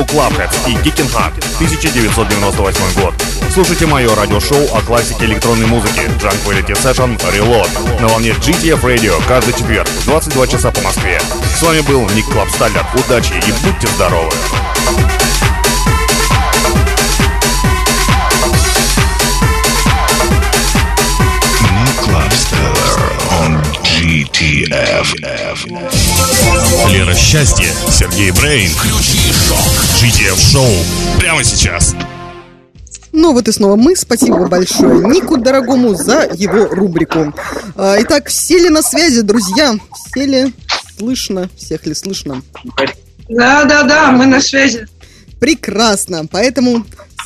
Clubheads и Kicking Hard, 1998 год. Слушайте мое радиошоу о классике электронной музыки Tranquility Session Reload на волне GTF Radio каждый четверг в 22 часа по Москве. С вами был Ник Клабсталлер. Удачи и будьте здоровы! GTF. Лера Счастье, Сергей Брейн. Включи GTF Шоу прямо сейчас. Ну вот и снова мы. Спасибо большое Нику Дорогому за его рубрику. А, Итак, все ли на связи, друзья? Все ли слышно? Всех ли слышно? Да, да, да, мы на связи. Прекрасно. Поэтому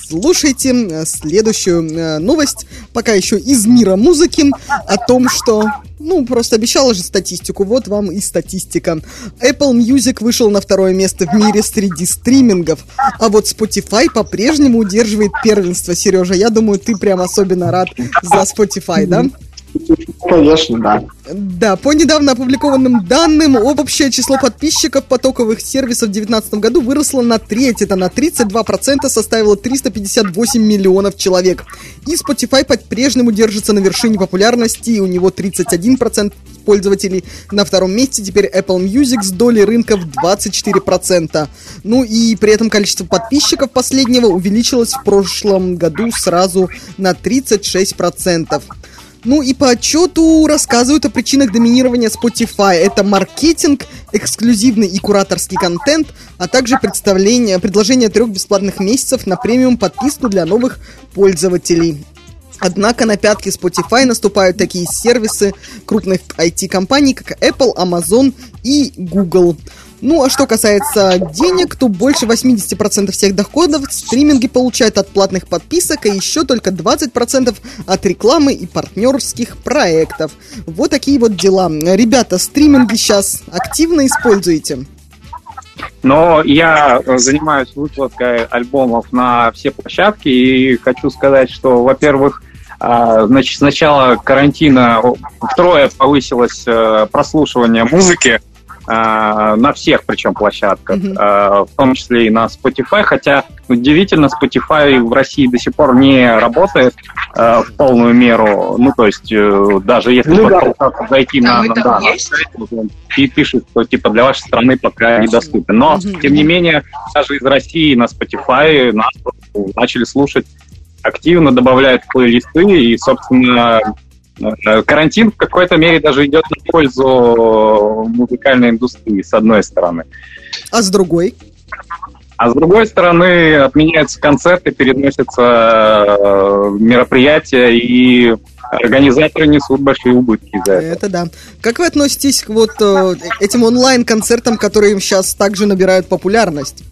слушайте следующую э, новость, пока еще из мира музыки, о том, что... Ну, просто обещала же статистику, вот вам и статистика. Apple Music вышел на второе место в мире среди стримингов, а вот Spotify по-прежнему удерживает первенство. Сережа, я думаю, ты прям особенно рад за Spotify, да? Конечно, да. Да, по недавно опубликованным данным, общее число подписчиков потоковых сервисов в 2019 году выросло на треть, это на 32% составило 358 миллионов человек. И Spotify по-прежнему держится на вершине популярности, у него 31% пользователей. На втором месте теперь Apple Music с долей рынка в 24%. Ну и при этом количество подписчиков последнего увеличилось в прошлом году сразу на 36%. Ну и по отчету рассказывают о причинах доминирования Spotify. Это маркетинг, эксклюзивный и кураторский контент, а также представление, предложение трех бесплатных месяцев на премиум подписку для новых пользователей. Однако на пятки Spotify наступают такие сервисы крупных IT-компаний, как Apple, Amazon и Google. Ну, а что касается денег, то больше 80% всех доходов стриминги получают от платных подписок, а еще только 20% от рекламы и партнерских проектов. Вот такие вот дела. Ребята, стриминги сейчас активно используете? Но я занимаюсь выкладкой альбомов на все площадки и хочу сказать, что, во-первых, а, значит, с начала карантина втрое повысилось э, прослушивание музыки, на всех причем площадках, mm-hmm. в том числе и на Spotify, хотя удивительно, Spotify в России до сих пор не работает а, в полную меру, ну, то есть э, даже если ну, да. зайти на, на, да, на сайт, он пишет, что типа для вашей страны пока недоступен. Но, mm-hmm. тем не менее, даже из России на Spotify нас начали слушать активно, добавляют плейлисты, и, собственно, Э, карантин в какой-то мере даже идет на пользу музыкальной индустрии, с одной стороны. А с другой? А с другой стороны, отменяются концерты, переносятся э, мероприятия, и организаторы несут большие убытки за это. Это да. Как вы относитесь к вот э, этим онлайн-концертам, которые сейчас также набирают популярность?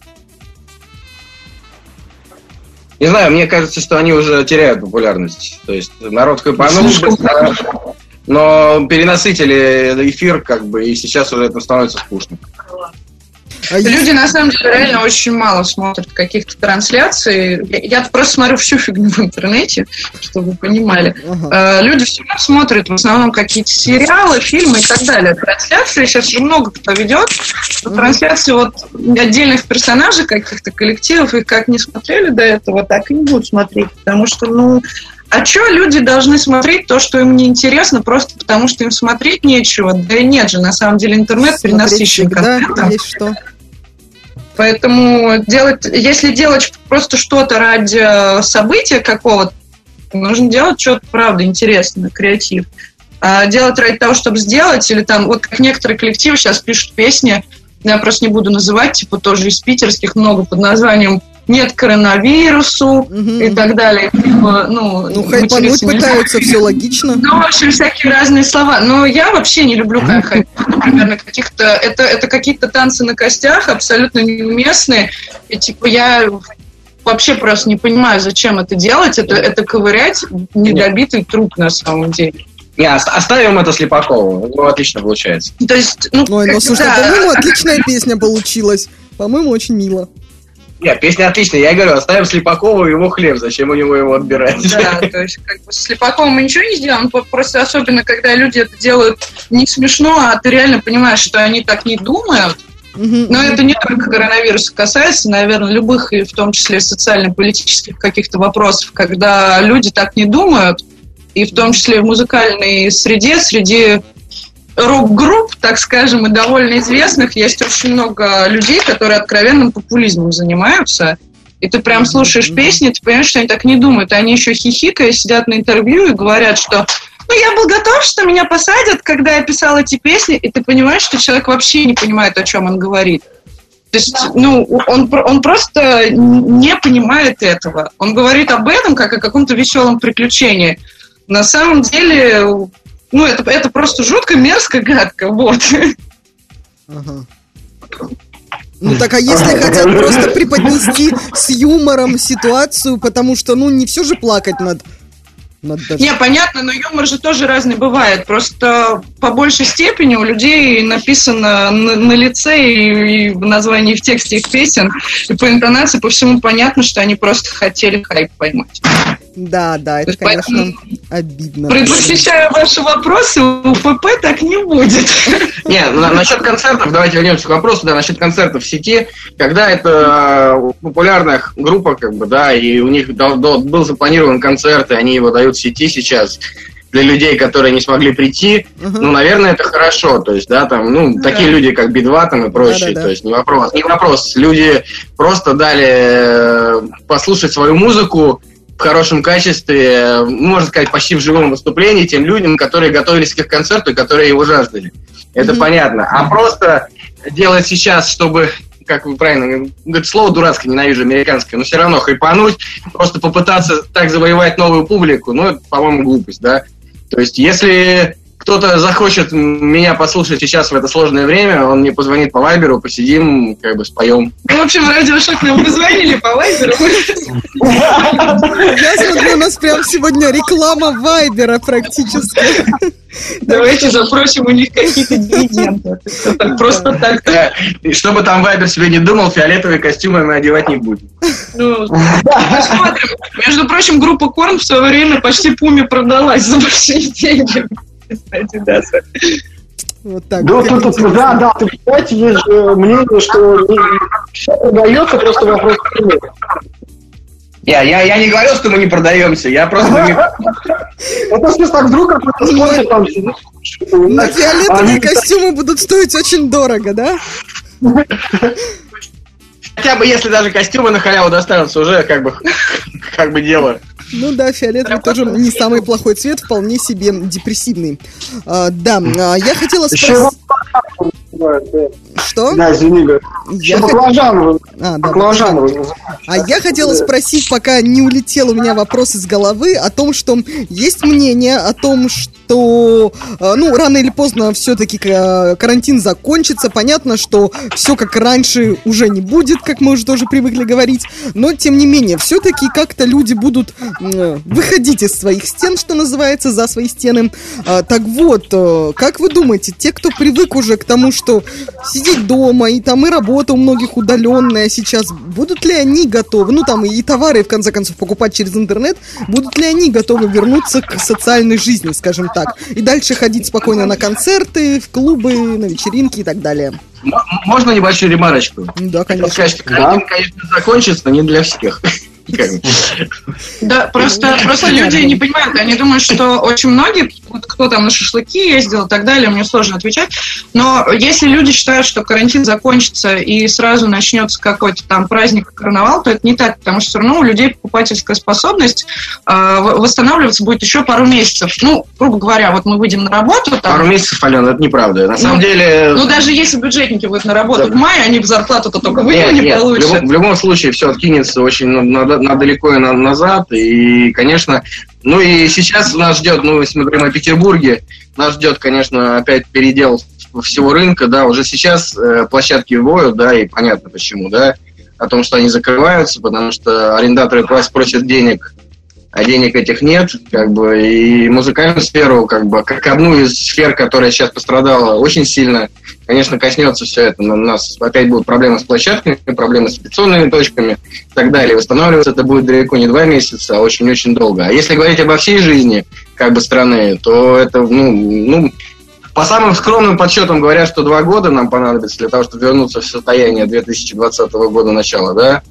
Не знаю, мне кажется, что они уже теряют популярность. То есть народ хайпанул быстро, но перенасытили эфир, как бы, и сейчас уже это становится скучно. А Люди, на самом деле, реально очень мало смотрят каких-то трансляций. Я, просто смотрю всю фигню в интернете, чтобы вы понимали. Ага. Люди все равно смотрят в основном какие-то сериалы, фильмы и так далее. Трансляции сейчас же много кто ведет. Ага. Трансляции вот отдельных персонажей каких-то коллективов, их как не смотрели до этого, так и не будут смотреть. Потому что, ну, а что люди должны смотреть то, что им не интересно, просто потому что им смотреть нечего? Да и нет же, на самом деле интернет перенасыщен контентом. есть что. Поэтому делать, если делать просто что-то ради события какого-то, нужно делать что-то, правда, интересное, креатив. А делать ради того, чтобы сделать, или там, вот как некоторые коллективы сейчас пишут песни, я просто не буду называть, типа тоже из питерских много под названием нет коронавирусу угу. и так далее. Типа, ну, ну хайпануть пытаются, все логично. Ну, в общем, всякие разные слова. Но я вообще не люблю хайп. Например, каких-то... Это, это какие-то танцы на костях, абсолютно неуместные. И, типа, я вообще просто не понимаю, зачем это делать. Это, это ковырять недобитый труп на самом деле. Не, оставим это Слепакову. Ну, отлично получается. То есть, ну, Ой, ну слушай, да. по-моему, отличная песня получилась. По-моему, очень мило. Нет, песня отличная. Я говорю, оставим Слепакова его хлеб. Зачем у него его отбирать? Да, то есть как бы с Слепаковым мы ничего не сделаем. Просто особенно, когда люди это делают не смешно, а ты реально понимаешь, что они так не думают. Но это не только коронавируса касается, наверное, любых, и в том числе социально-политических каких-то вопросов, когда люди так не думают, и в том числе в музыкальной среде, среди рок-групп, так скажем, и довольно известных, есть очень много людей, которые откровенным популизмом занимаются. И ты прям слушаешь песни, ты понимаешь, что они так не думают. Они еще хихикая сидят на интервью и говорят, что ну, я был готов, что меня посадят, когда я писал эти песни, и ты понимаешь, что человек вообще не понимает, о чем он говорит. То есть, ну, он, он просто не понимает этого. Он говорит об этом, как о каком-то веселом приключении. На самом деле, ну, это, это просто жутко, мерзко, гадко, вот. Ага. Ну так а если хотят просто преподнести с юмором ситуацию, потому что, ну, не все же плакать над даже... Не, понятно, но юмор же тоже разный бывает. Просто по большей степени у людей написано на, на лице и, и в названии в тексте их песен, и по интонации, по всему понятно, что они просто хотели хайп поймать. Да, да, это, конечно... Обидно. Предвосхищая ваши вопросы, у ПП так не будет. Не, на- насчет концертов, давайте вернемся к вопросу, да, насчет концертов в сети, когда это э, популярная группа, как бы, да, и у них был запланирован концерт, и они его дают в сети сейчас для людей, которые не смогли прийти, ну, наверное, это хорошо, то есть, да, там, ну, такие люди, как Би-2 там и прочие, то есть, не вопрос, не вопрос, люди просто дали э, послушать свою музыку, в хорошем качестве, можно сказать, почти в живом выступлении тем людям, которые готовились к их концерту и которые его жаждали. Это понятно. А просто делать сейчас, чтобы, как вы правильно говорите, слово дурацкое, ненавижу американское, но все равно хайпануть, просто попытаться так завоевать новую публику, ну, это, по-моему, глупость, да. То есть, если кто-то захочет меня послушать сейчас в это сложное время, он мне позвонит по вайберу, посидим, как бы споем. Ну, в общем, радиошок нам позвонили по вайберу. Я смотрю, у нас прям сегодня реклама Вайбера практически. Давайте запросим у них какие-то дивиденды. Просто так. Да. И чтобы там вайбер себе не думал, фиолетовые костюмы мы одевать не будем. Ну, посмотрим. Между прочим, группа Корн в свое время почти Пуме продалась за большие деньги. Кстати, да. Вот так. Да, тут- тут- да, да, тут, знаете, есть же мнение, что все продается, просто вопрос цены. Я, я, я не говорил, что мы не продаемся, я просто... Это смысле, так вдруг какой-то спонсор там сидит. На фиолетовые костюмы будут стоить очень дорого, да? Хотя бы если даже костюмы на халяву достанутся, уже как бы, как бы дело. Ну да, фиолетовый тоже не самый плохой цвет, вполне себе депрессивный. А, да, а, я хотела спросить... баклажан. Что? Да, извини. Я хот-. А, да, Баклажановый. А я хотела спросить, пока не улетел у меня вопрос из головы, о том, что есть мнение о том, что, э, ну, рано или поздно все-таки карантин закончится. Понятно, что все как раньше уже не будет, как мы уже тоже привыкли говорить. Но, тем не менее, все-таки как-то люди будут э, выходить из своих стен, что называется, за свои стены. А, Так вот, э, как вы думаете, те, кто привык уже к тому, что сидеть дома, и там и работа у многих удаленная сейчас, будут ли они готовы, ну там и товары, в конце концов, покупать через интернет, будут ли они готовы вернуться к социальной жизни, скажем так, и дальше ходить спокойно на концерты, в клубы, на вечеринки и так далее? Можно небольшую ремарочку? Да, сказать, что карантин, конечно, закончится, но не для всех. Да, просто, просто люди не понимают, они думают, что очень многие, вот кто там на шашлыки ездил и так далее, мне сложно отвечать, но если люди считают, что карантин закончится и сразу начнется какой-то там праздник, карнавал, то это не так, потому что все равно у людей покупательская способность э, восстанавливаться будет еще пару месяцев. Ну, грубо говоря, вот мы выйдем на работу, там, Пару месяцев, Алена, это неправда. На самом Ну, деле... ну, даже если бюджетники выйдут на работу в мае, они в зарплату-то только в Нет, июне нет, в, получат. любом, в любом случае все откинется очень на, на- на далеко и на- назад. И, конечно, ну и сейчас нас ждет, ну, если мы говорим о Петербурге, нас ждет, конечно, опять передел всего рынка, да, уже сейчас э, площадки воют, да, и понятно почему, да, о том, что они закрываются, потому что арендаторы просят, денег, а денег этих нет, как бы, и музыкальную сферу, как бы, как одну из сфер, которая сейчас пострадала очень сильно, конечно, коснется все это. У нас опять будут проблемы с площадками, проблемы с инфекционными точками и так далее. Восстанавливаться это будет далеко не два месяца, а очень-очень долго. А если говорить обо всей жизни, как бы, страны, то это, ну, ну, по самым скромным подсчетам говорят, что два года нам понадобится для того, чтобы вернуться в состояние 2020 года начала, да?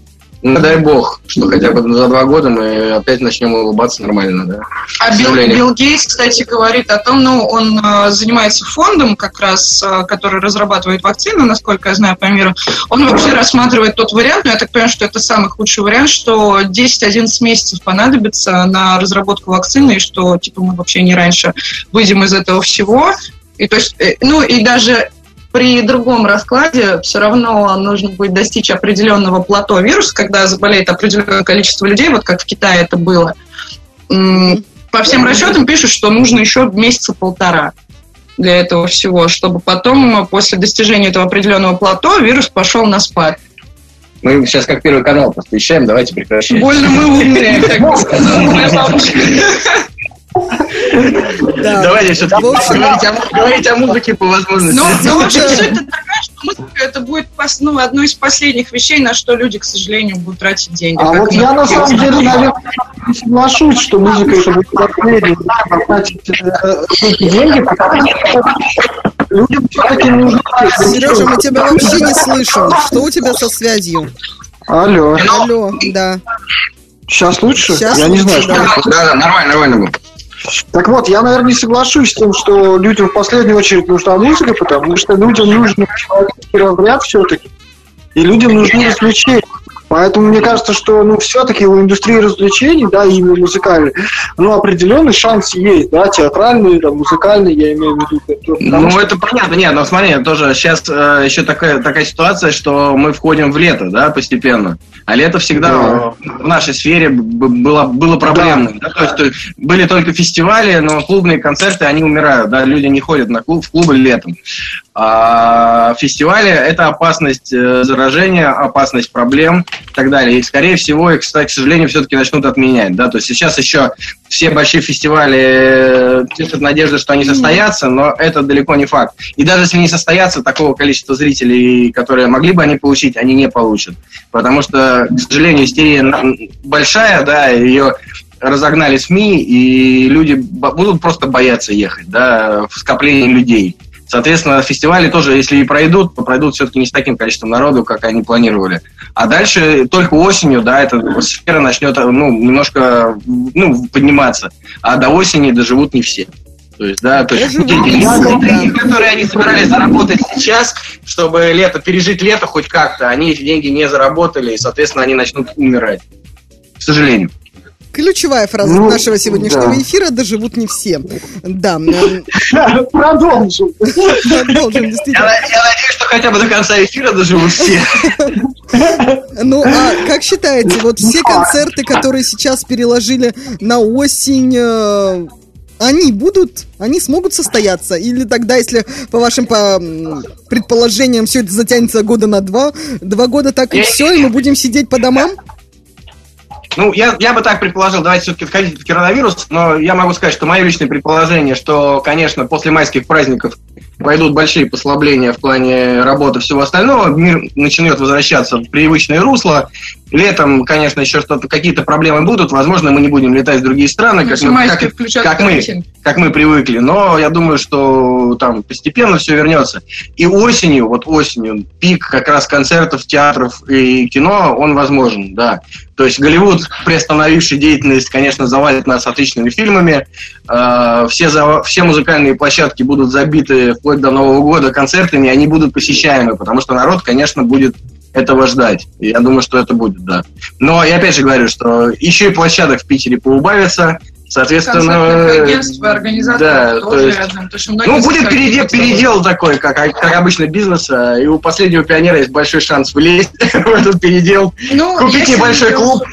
Ну, дай бог, что хотя бы за два года мы опять начнем улыбаться нормально, да? А Билл. Билл Гейтс, кстати, говорит о том, ну, он э, занимается фондом как раз, э, который разрабатывает вакцины, насколько я знаю, по миру. Он вообще рассматривает тот вариант, но я так понимаю, что это самый худший вариант, что 10-11 месяцев понадобится на разработку вакцины, и что, типа, мы вообще не раньше выйдем из этого всего. И то есть, э, ну, и даже при другом раскладе все равно нужно будет достичь определенного плато вируса, когда заболеет определенное количество людей, вот как в Китае это было. По всем расчетам пишут, что нужно еще месяца полтора для этого всего, чтобы потом, после достижения этого определенного плато, вирус пошел на спад. Мы сейчас как первый канал просто вещаем, давайте прекращать. Больно мы умные, как бы сказала моя бабушка. Давайте все-таки говорить, о, говорить о музыке по возможности. Ну, ну, в общем, суть такая, что музыка это будет ну, одно из последних вещей, на что люди, к сожалению, будут тратить деньги. А вот я на самом деле, наверное, не соглашусь, что музыка это будет да, потратить э, эти деньги, потому что людям все-таки нужно... Сережа, мы тебя вообще не слышим. Что у тебя со связью? Алло. Алло, да. Сейчас лучше? Сейчас я не лучше, знаю, да. что Да, да, нормально, нормально было. Так вот, я, наверное, не соглашусь с тем, что людям в последнюю очередь нужна музыка, потому что людям нужен разряд все-таки, и людям нужны развлечения. Поэтому мне кажется, что ну, все-таки у индустрии развлечений, да, именно музыкальной, ну, определенный шанс есть, да, театральный, там, музыкальный, я имею в виду. потому Ну, что- это понятно. Нет, но смотри, тоже сейчас э, еще такая, такая ситуация, что мы входим в лето, да, постепенно. А лето всегда Да. в нашей сфере было, было проблемным. да, То есть были только фестивали, но клубные концерты, они умирают, да, люди не ходят на клуб, в клубы летом. А фестивали – это опасность э, заражения, опасность проблем и так далее. И, скорее всего, их, кстати, к сожалению, все-таки начнут отменять. Да? То есть сейчас еще все большие фестивали э, тешат надежды, что они состоятся, но это далеко не факт. И даже если не состоятся, такого количества зрителей, которые могли бы они получить, они не получат. Потому что, к сожалению, истерия большая, да, ее разогнали СМИ, и люди будут просто бояться ехать, да, в скоплении людей. Соответственно, фестивали тоже, если и пройдут, то пройдут все-таки не с таким количеством народу, как они планировали. А дальше только осенью, да, эта сфера начнет, ну, немножко, ну, подниматься. А до осени доживут не все. То есть, да, то есть да. деньги, которые они собирались заработать сейчас, чтобы лето, пережить лето хоть как-то, они эти деньги не заработали, и, соответственно, они начнут умирать. К сожалению. Ключевая фраза Ну, нашего сегодняшнего да. эфира «Доживут не все». Да, Продолжим. продолжим, Я, действительно. я надеюсь, что хотя бы до конца эфира доживут все. Ну, а как считаете, вот все концерты, которые сейчас переложили на осень, э, они будут, они смогут состояться? Или тогда, если по вашим по, предположениям все это затянется года на два, два года так и Я- все, и мы будем сидеть по домам? Ну, я, я бы так предположил, давайте все-таки отходить от коронавируса, но я могу сказать, что мое личное предположение, что, конечно, после майских праздников пойдут большие послабления в плане работы всего остального, мир начнет возвращаться в привычное русло. Летом, конечно, еще что-то, какие-то проблемы будут, возможно, мы не будем летать в другие страны, как, мы, как, как мы, как мы привыкли, но я думаю, что там постепенно все вернется. И осенью, вот осенью, пик как раз концертов, театров и кино, он возможен, да. То есть Голливуд, приостановивший деятельность, конечно, завалит нас отличными фильмами. Э, Все, все музыкальные площадки будут забиты вплоть до Нового года концертами, они будут посещаемы, потому что народ, конечно, будет этого ждать. Я думаю, что это будет, да. Но я опять же говорю, что еще и площадок в Питере поубавится. Соответственно, Концертных агентств и организаторов да, то тоже есть- рядом. что многие ну, будет передел, передел такой, как, как обычно бизнеса, и у последнего пионера есть большой шанс влезть в этот передел, Ну, купить небольшой клуб.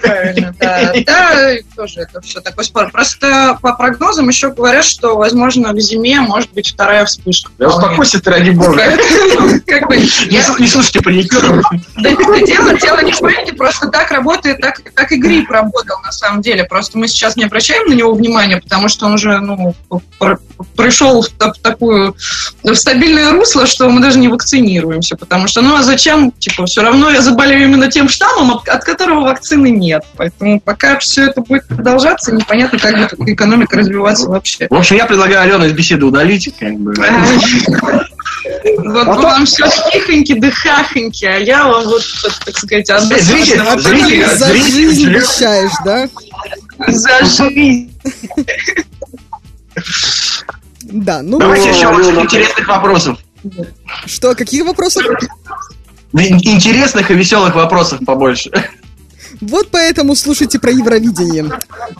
да. Да, тоже это все такой спор. Просто по прогнозам еще говорят, что, возможно, к зиме может быть вторая вспышка. Да успокойся ты, ради бога. Бы, Не, слушайте паникеров. Да, дело, дело не в панике, просто так работает, так и грипп работал на самом деле. Просто мы сейчас не обращаем на него внимания, потому что он уже ну, пр- пришел в, та- в такую в стабильное русло, что мы даже не вакцинируемся. Потому что, ну а зачем? Типа, все равно я заболею именно тем штаммом, от, от которого вакцины нет. Поэтому пока все это будет продолжаться, непонятно, как будет экономика развиваться вообще. В общем, я предлагаю Алену из беседы удалить. Как бы. Вот вам все тихоньки да хахоньки, а я вам вот, так сказать, отдам. Зритель, А за жизнь обещаешь, да? За жизнь. Да, ну Давайте еще больше интересных вопросов. что, какие вопросы? Интересных и веселых вопросов побольше. Вот поэтому слушайте про Евровидение.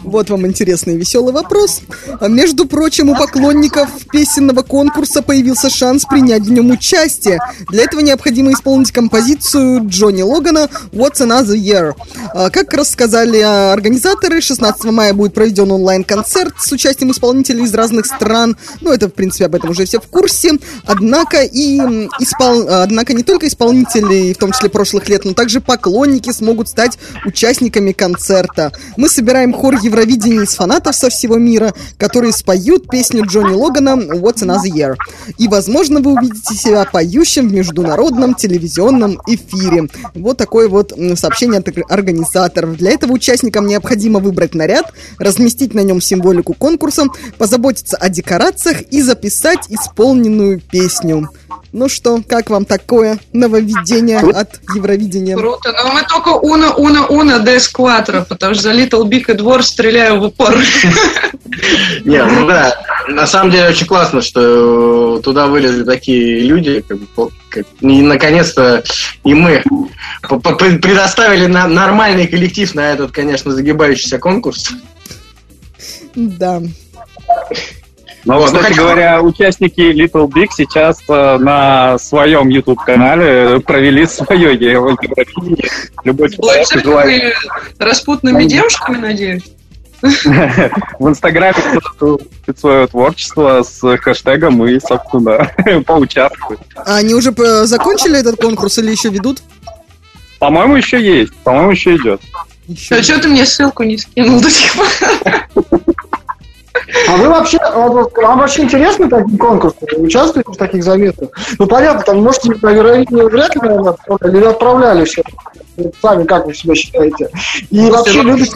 Вот вам интересный веселый вопрос. Между прочим, у поклонников песенного конкурса появился шанс принять в нем участие. Для этого необходимо исполнить композицию Джонни Логана «What's Another Year». А, Как рассказали а, организаторы, 16 мая будет проведен онлайн-концерт с участием исполнителей из разных стран. Ну, это, в принципе, об этом уже все в курсе. Однако и испол... а, однако не только исполнители, в том числе прошлых лет, но также поклонники смогут стать участниками концерта. Мы собираем хор Евровидения из фанатов со всего мира, которые споют песню Джонни Логана «What's Another Year». И, возможно, вы увидите себя поющим в международном телевизионном эфире. Вот такое вот сообщение от организаторов. Для этого участникам необходимо выбрать наряд, разместить на нем символику конкурса, позаботиться о декорациях и записать исполненную песню. Ну что, как вам такое нововведение от Евровидения? Круто, но мы только уна, уна, уна, дес кватро, потому что за Little Big и Двор стреляю в упор. Не, ну да, на самом деле очень классно, что туда вылезли такие люди, и наконец-то и мы предоставили нормальный коллектив на этот, конечно, загибающийся конкурс. Да. Ну, кстати хотя- говоря, участники Little Big сейчас э, на своем YouTube-канале провели свое Евровидение. Любой человек желает распутными девушками, надеюсь? в Инстаграме свое творчество с хэштегом и, собственно, поучаствует. А они уже э, закончили этот конкурс или еще ведут? По-моему, еще есть. По-моему, еще идет. А что ты мне ссылку не скинул до сих пор? А вы вообще, а вам вообще интересны такие конкурсы? Вы участвуете в таких заметках? Ну, понятно, там, может, на Евровидение вряд ли, наверное, отправляли, или отправляли все. Сами как вы себя считаете? И вообще любите...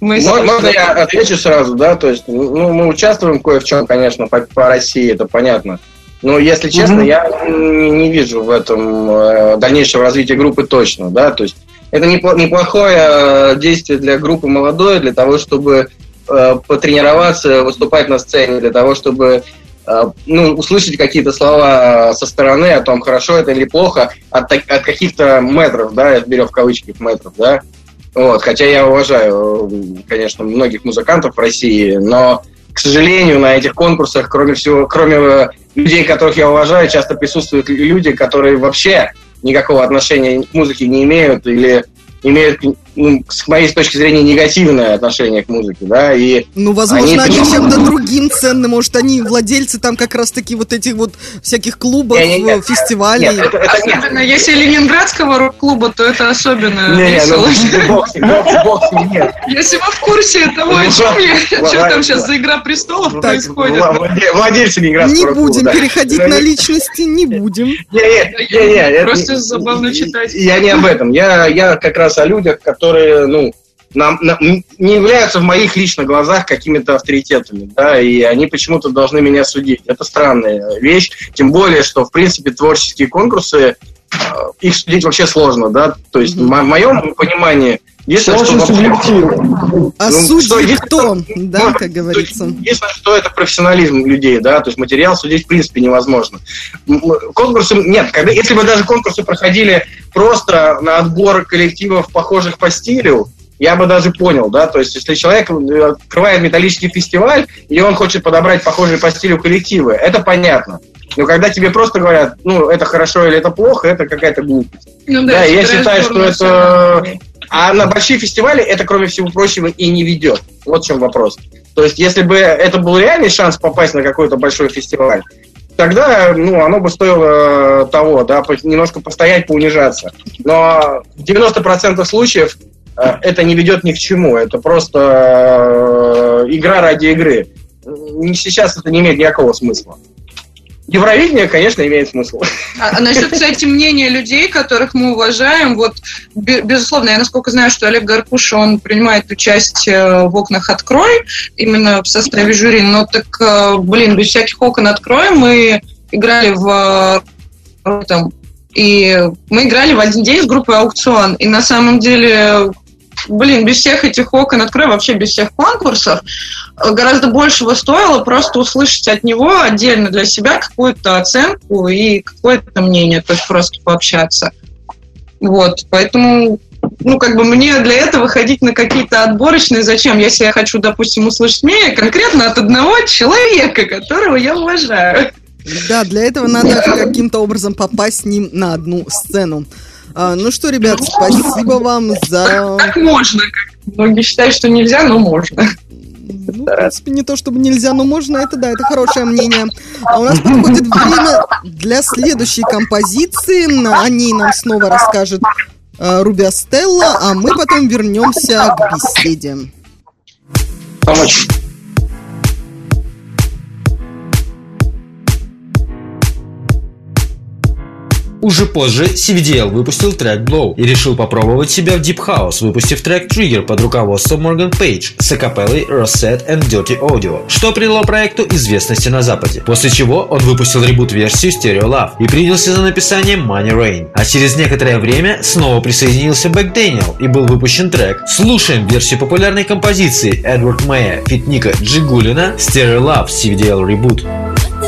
Мы Мо- Можно я отвечу сразу, да? То есть, ну, мы участвуем кое в чем, конечно, по, по России, это понятно. Но, если честно, Мгм. я не, не вижу в этом э, дальнейшего развития группы точно, да? То есть, это непло- неплохое э, действие для группы молодой, для того, чтобы потренироваться, выступать на сцене, для того, чтобы э, ну, услышать какие-то слова со стороны о том, хорошо это или плохо, от, от каких-то метров, да, я беру в кавычки метров, да, вот, хотя я уважаю, э, конечно, многих музыкантов в России, но, к сожалению, на этих конкурсах, кроме всего, кроме э, людей, которых я уважаю, часто присутствуют люди, которые вообще никакого отношения к музыке не имеют или имеют, ну, с моей точки зрения, негативное отношение к музыке, да, и Ну, возможно, они, почему- чем-то другим ценны. Может, они владельцы там как раз-таки вот этих вот всяких клубов, Не-не-не. э, фестивалей. Нет, это- это нет. Особенно если ленинградского рок-клуба, то это особенно Не, весело. ну, ним, бог- бог с ним, нет. Если вы в курсе того, о Ну, чем я, что там сейчас за Игра престолов Вла- происходит. владе- Владельцы Ленинградского Не будем переходить Ну, на не- личности, не будем. Не-не, это- Просто забавно читать. Я не об этом. Я как раз о людях, которые, ну, нам, нам- не являются в моих лично глазах какими-то авторитетами, да, и они почему-то должны меня судить. Это странная вещь, тем более, что, в принципе, творческие конкурсы, их судить вообще сложно, да, то есть в мо- моем понимании, Все единственное, что субъективно. А Ну, судьи что, если- кто? Да, как говорится. Единственное, что это профессионализм людей, да, то есть материал судить в принципе невозможно. Конкурсы, нет, когда, если бы даже конкурсы проходили просто на отбор коллективов, похожих по стилю, я бы даже понял, да, то есть если человек э, открывает металлический фестиваль, и он хочет подобрать похожие по стилю коллективы, это понятно. Но когда тебе просто говорят, ну, это хорошо или это плохо, это какая-то глупость. Ну Да, я собираешь считаю, что это... А на большие фестивали это, кроме всего прочего, и не ведет. Вот в чем вопрос. То есть, если бы это был реальный шанс попасть на какой-то большой фестиваль, тогда, ну, оно бы стоило того, да, немножко постоять, поунижаться. Но в 90% случаев э, это не ведет ни к чему. Это просто э, игра ради игры. Сейчас это не имеет никакого смысла. Евровидение, конечно, имеет смысл. А, а насчет, кстати, мнения людей, которых мы уважаем, вот, бе- безусловно, я насколько знаю, что Олег Гаркуш, он принимает участие в «Окнах открой», именно в составе жюри, но так, э, блин, без всяких «Окон открой» мы играли в э, там, и мы играли в один день с группой «Аукцион», и на самом деле блин, без всех этих окон открой, вообще без всех конкурсов, гораздо большего стоило просто услышать от него отдельно для себя какую-то оценку и какое-то мнение, то есть просто пообщаться. Вот, поэтому, ну, как бы мне для этого ходить на какие-то отборочные зачем, если я хочу, допустим, услышать мнение конкретно от одного человека, которого я уважаю. Да, для этого надо каким-то образом попасть с ним на одну сцену. А, ну что, ребят, спасибо вам за... Как можно, многие считают, что нельзя, но можно. Ну, в принципе, не то чтобы нельзя, но можно, это да, это хорошее мнение. А у нас подходит время для следующей композиции. О ней нам снова расскажет э, Рубиа Стелла, а мы потом вернемся к беседе. Помочь. Уже позже CVDL выпустил трек Blow и решил попробовать себя в Deep House, выпустив трек Trigger под руководством Morgan Page с акапеллой Rosette and Dirty Audio, что придало проекту известности на Западе. После чего он выпустил reboot -версию Stereo Love и принялся за написание Money Rain. А через некоторое время снова присоединился Бэк Дэниел и был выпущен трек. Слушаем версию популярной композиции Edward Maya feat Вика Жигулина Stereo Love CVDL Reboot.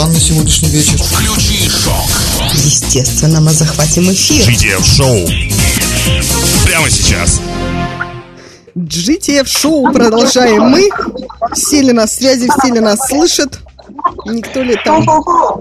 План на сегодняшний вечер? Включи шок. Естественно, мы захватим эфир. GTF Шоу. Прямо сейчас. GTF шоу продолжаем мы. Все ли на связи, все ли нас слышат? Никто ли там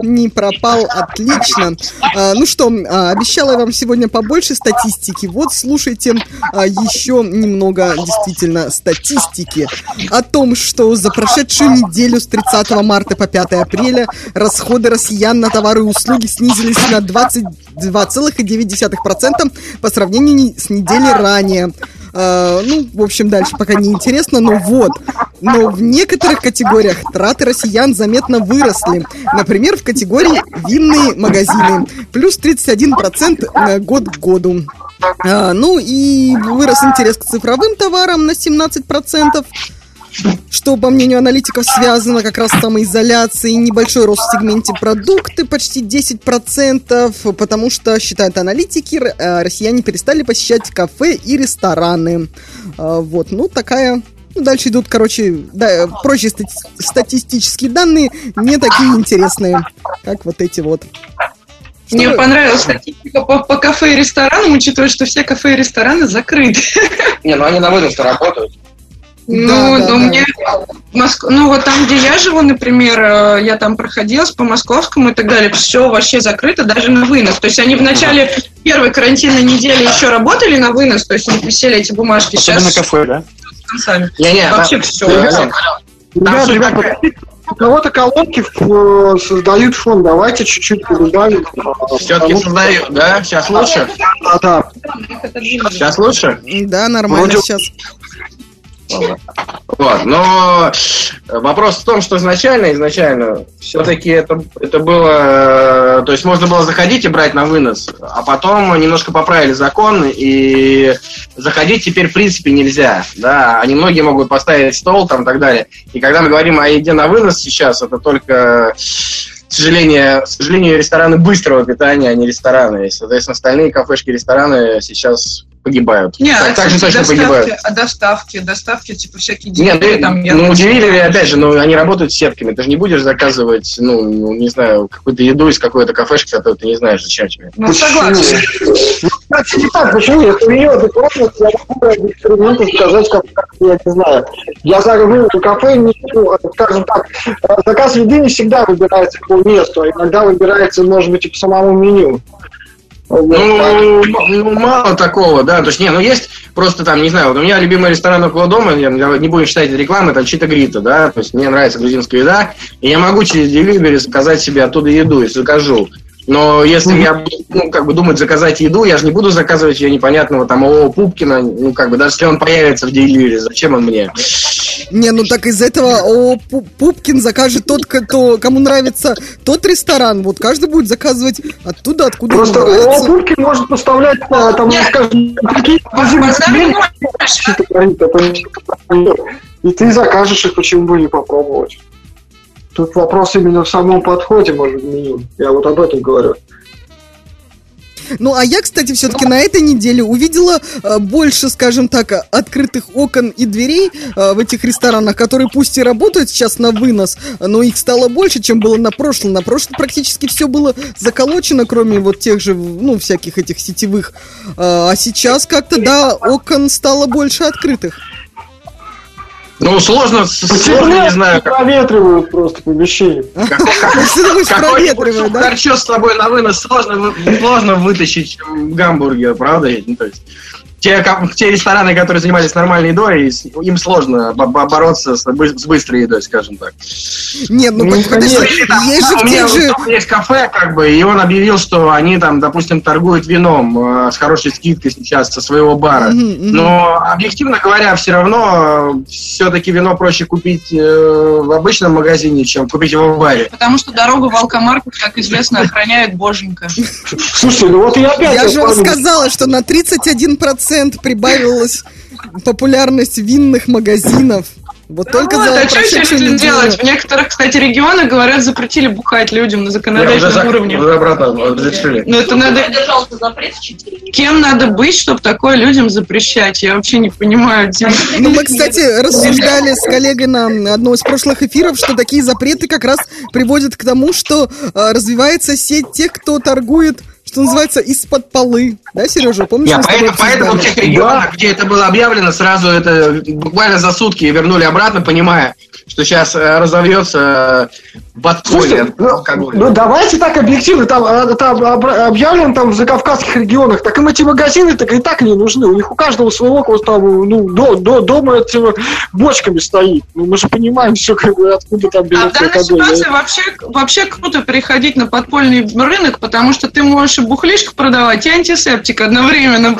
не пропал? Отлично. А, ну что, а, обещала я вам сегодня побольше статистики. Вот слушайте а, еще немного действительно статистики о том, что за прошедшую неделю с 30 марта по 5 апреля расходы россиян на товары и услуги снизились на 22,9% по сравнению с неделей ранее. Ну, в общем, дальше пока не интересно, но вот. Но в некоторых категориях траты россиян заметно выросли. Например, в категории винные магазины. Плюс 31% э, год к году. А, ну и вырос интерес к цифровым товарам на 17%. Что, по мнению аналитиков, связано как раз с самоизоляцией, небольшой рост в сегменте продукты, почти 10%, потому что, считают аналитики, э, россияне перестали посещать кафе и рестораны. А, Вот, ну такая... ну, Дальше идут, короче, да, прочие стати- статистические данные, не такие интересные, как вот эти вот. Мне Что- понравилась статистика по, по кафе и ресторанам, учитывая, что все кафе и рестораны закрыты. Не, ну они на вынос работают. Ну, Да, да, ну, да. мне Моск- ну вот там, где я живу, например, э, я там проходилась по московскому и так далее, все вообще закрыто, даже на вынос. То есть они в начале первой карантинной недели еще работали на вынос, то есть у них висели эти бумажки. Особенно Сейчас кафе, да? Концами. Не-не, Вообще там- все. Ребят, Ребят, суть ребят, подождите, у кого-то колонки э, создают фон. Давайте чуть-чуть добавим. Все-таки создаю, да? Сейчас лучше? Да, да. Сейчас лучше? Да, нормально Вроде- сейчас. Вот, но вопрос в том, что изначально, изначально, все-таки это, это было, э, то есть можно было заходить и брать на вынос, а потом немножко поправили закон, и заходить теперь в принципе нельзя, да, они многие могут поставить стол там и так далее. И когда мы говорим о еде на вынос сейчас, это только, к сожалению, к сожалению, рестораны быстрого питания, а не рестораны. И, соответственно, остальные кафешки, рестораны сейчас погибают. Не, так, а так же точно доставки, погибают. а доставки, доставки, типа всякие Нет, дelivery, ну, там, я ну удивили, понимаю. опять же, ну, они работают с сетками. Ты же не будешь заказывать, ну, ну, не знаю, какую-то еду из какой-то кафешки, которую ты не знаешь, зачем тебе. Ну, согласен. Почему? Если у нее дополнительно, я могу ради эксперимента сказать, как, я не знаю. Я загружу в кафе, не, ну, скажем так, э, заказ еды не всегда выбирается по месту, а иногда выбирается, может быть, и по самому меню. Ну, ну, мало такого, да. То есть, не, ну есть просто там, не знаю, вот у меня любимый ресторан около дома, я, не будем считать рекламы, там Чита Грита, да. То есть мне нравится грузинская еда, и я могу через Delivery заказать себе оттуда еду, если закажу. Но если я буду, ну, как бы думать заказать еду, я же не буду заказывать ее непонятного там ООО Пупкина, ну, как бы, даже если он появится в Delivery, зачем он мне? Не, ну так из этого о, Пу- Пупкин закажет тот, кто, кому нравится тот ресторан. Вот каждый будет заказывать оттуда, откуда Просто ему нравится. Пупкин может поставлять, а, там, скажем, какие и ты закажешь их, почему бы не попробовать. Тут вопрос именно в самом подходе, может, меню. Я вот об этом говорю. Ну, а я, кстати, все-таки на этой неделе увидела э, больше, скажем так, открытых окон и дверей э, в этих ресторанах, которые пусть и работают сейчас на вынос, но их стало больше, чем было на прошлом. На прошлом практически все было заколочено, кроме вот тех же, ну, всяких этих сетевых. Э, А сейчас как-то, да, окон стало больше открытых. Ну, сложно, сложно, не знаю, как... Проветривают просто помещение. Да? Харчо с тобой на вынос сложно, сложно вытащить, гамбургер, правда? Ну, то есть, те, те рестораны, которые занимались нормальной едой, им сложно бо- бо- бороться с, бы- с быстрой едой, скажем так. Нет, ну, под- подожди, есть же у в меня же... есть кафе, как бы, и он объявил, что они там, допустим, торгуют вином э, с хорошей скидкой сейчас со своего бара. Но, объективно говоря, все равно все-таки вино проще купить э, в обычном магазине, чем купить его в баре. Потому что дорогу в алкомаркет, как известно, охраняет боженька. Слушай, ну вот я опять... Я же вам сказала, что на 31% прибавилась популярность винных магазинов. Вот только Вот, за а что еще этим неделю. делать? В некоторых, кстати, регионах, говорят, запретили бухать людям на уже, законодательном за- уровне. уже обратно разрешили. Ну, это надо... Кем надо быть, чтобы такое людям запрещать? Я вообще не понимаю. Ну, мы, кстати, рассуждали с коллегой на одном из прошлых эфиров, что такие запреты как раз приводят к тому, что э, развивается сеть тех, кто торгует, что называется, из-под полы. Да, Сережа, помнишь? Тобой поэтому, поэтому в тех регионах, где это было объявлено, сразу это буквально за сутки вернули обратно, понимая, что сейчас разовьется э, подполье ну, алкоголя. ну, давайте так объективно, там, а, там объявлено там в закавказских регионах, так им эти магазины так и так не нужны. У них у каждого своего вот там, ну, до, до, дома этими бочками стоит. Ну, мы же понимаем все, как бы, откуда там А в берется данной алкоголь. ситуации вообще, вообще круто переходить на подпольный рынок, потому что ты можешь и бухлишку продавать, и антисептик одновременно.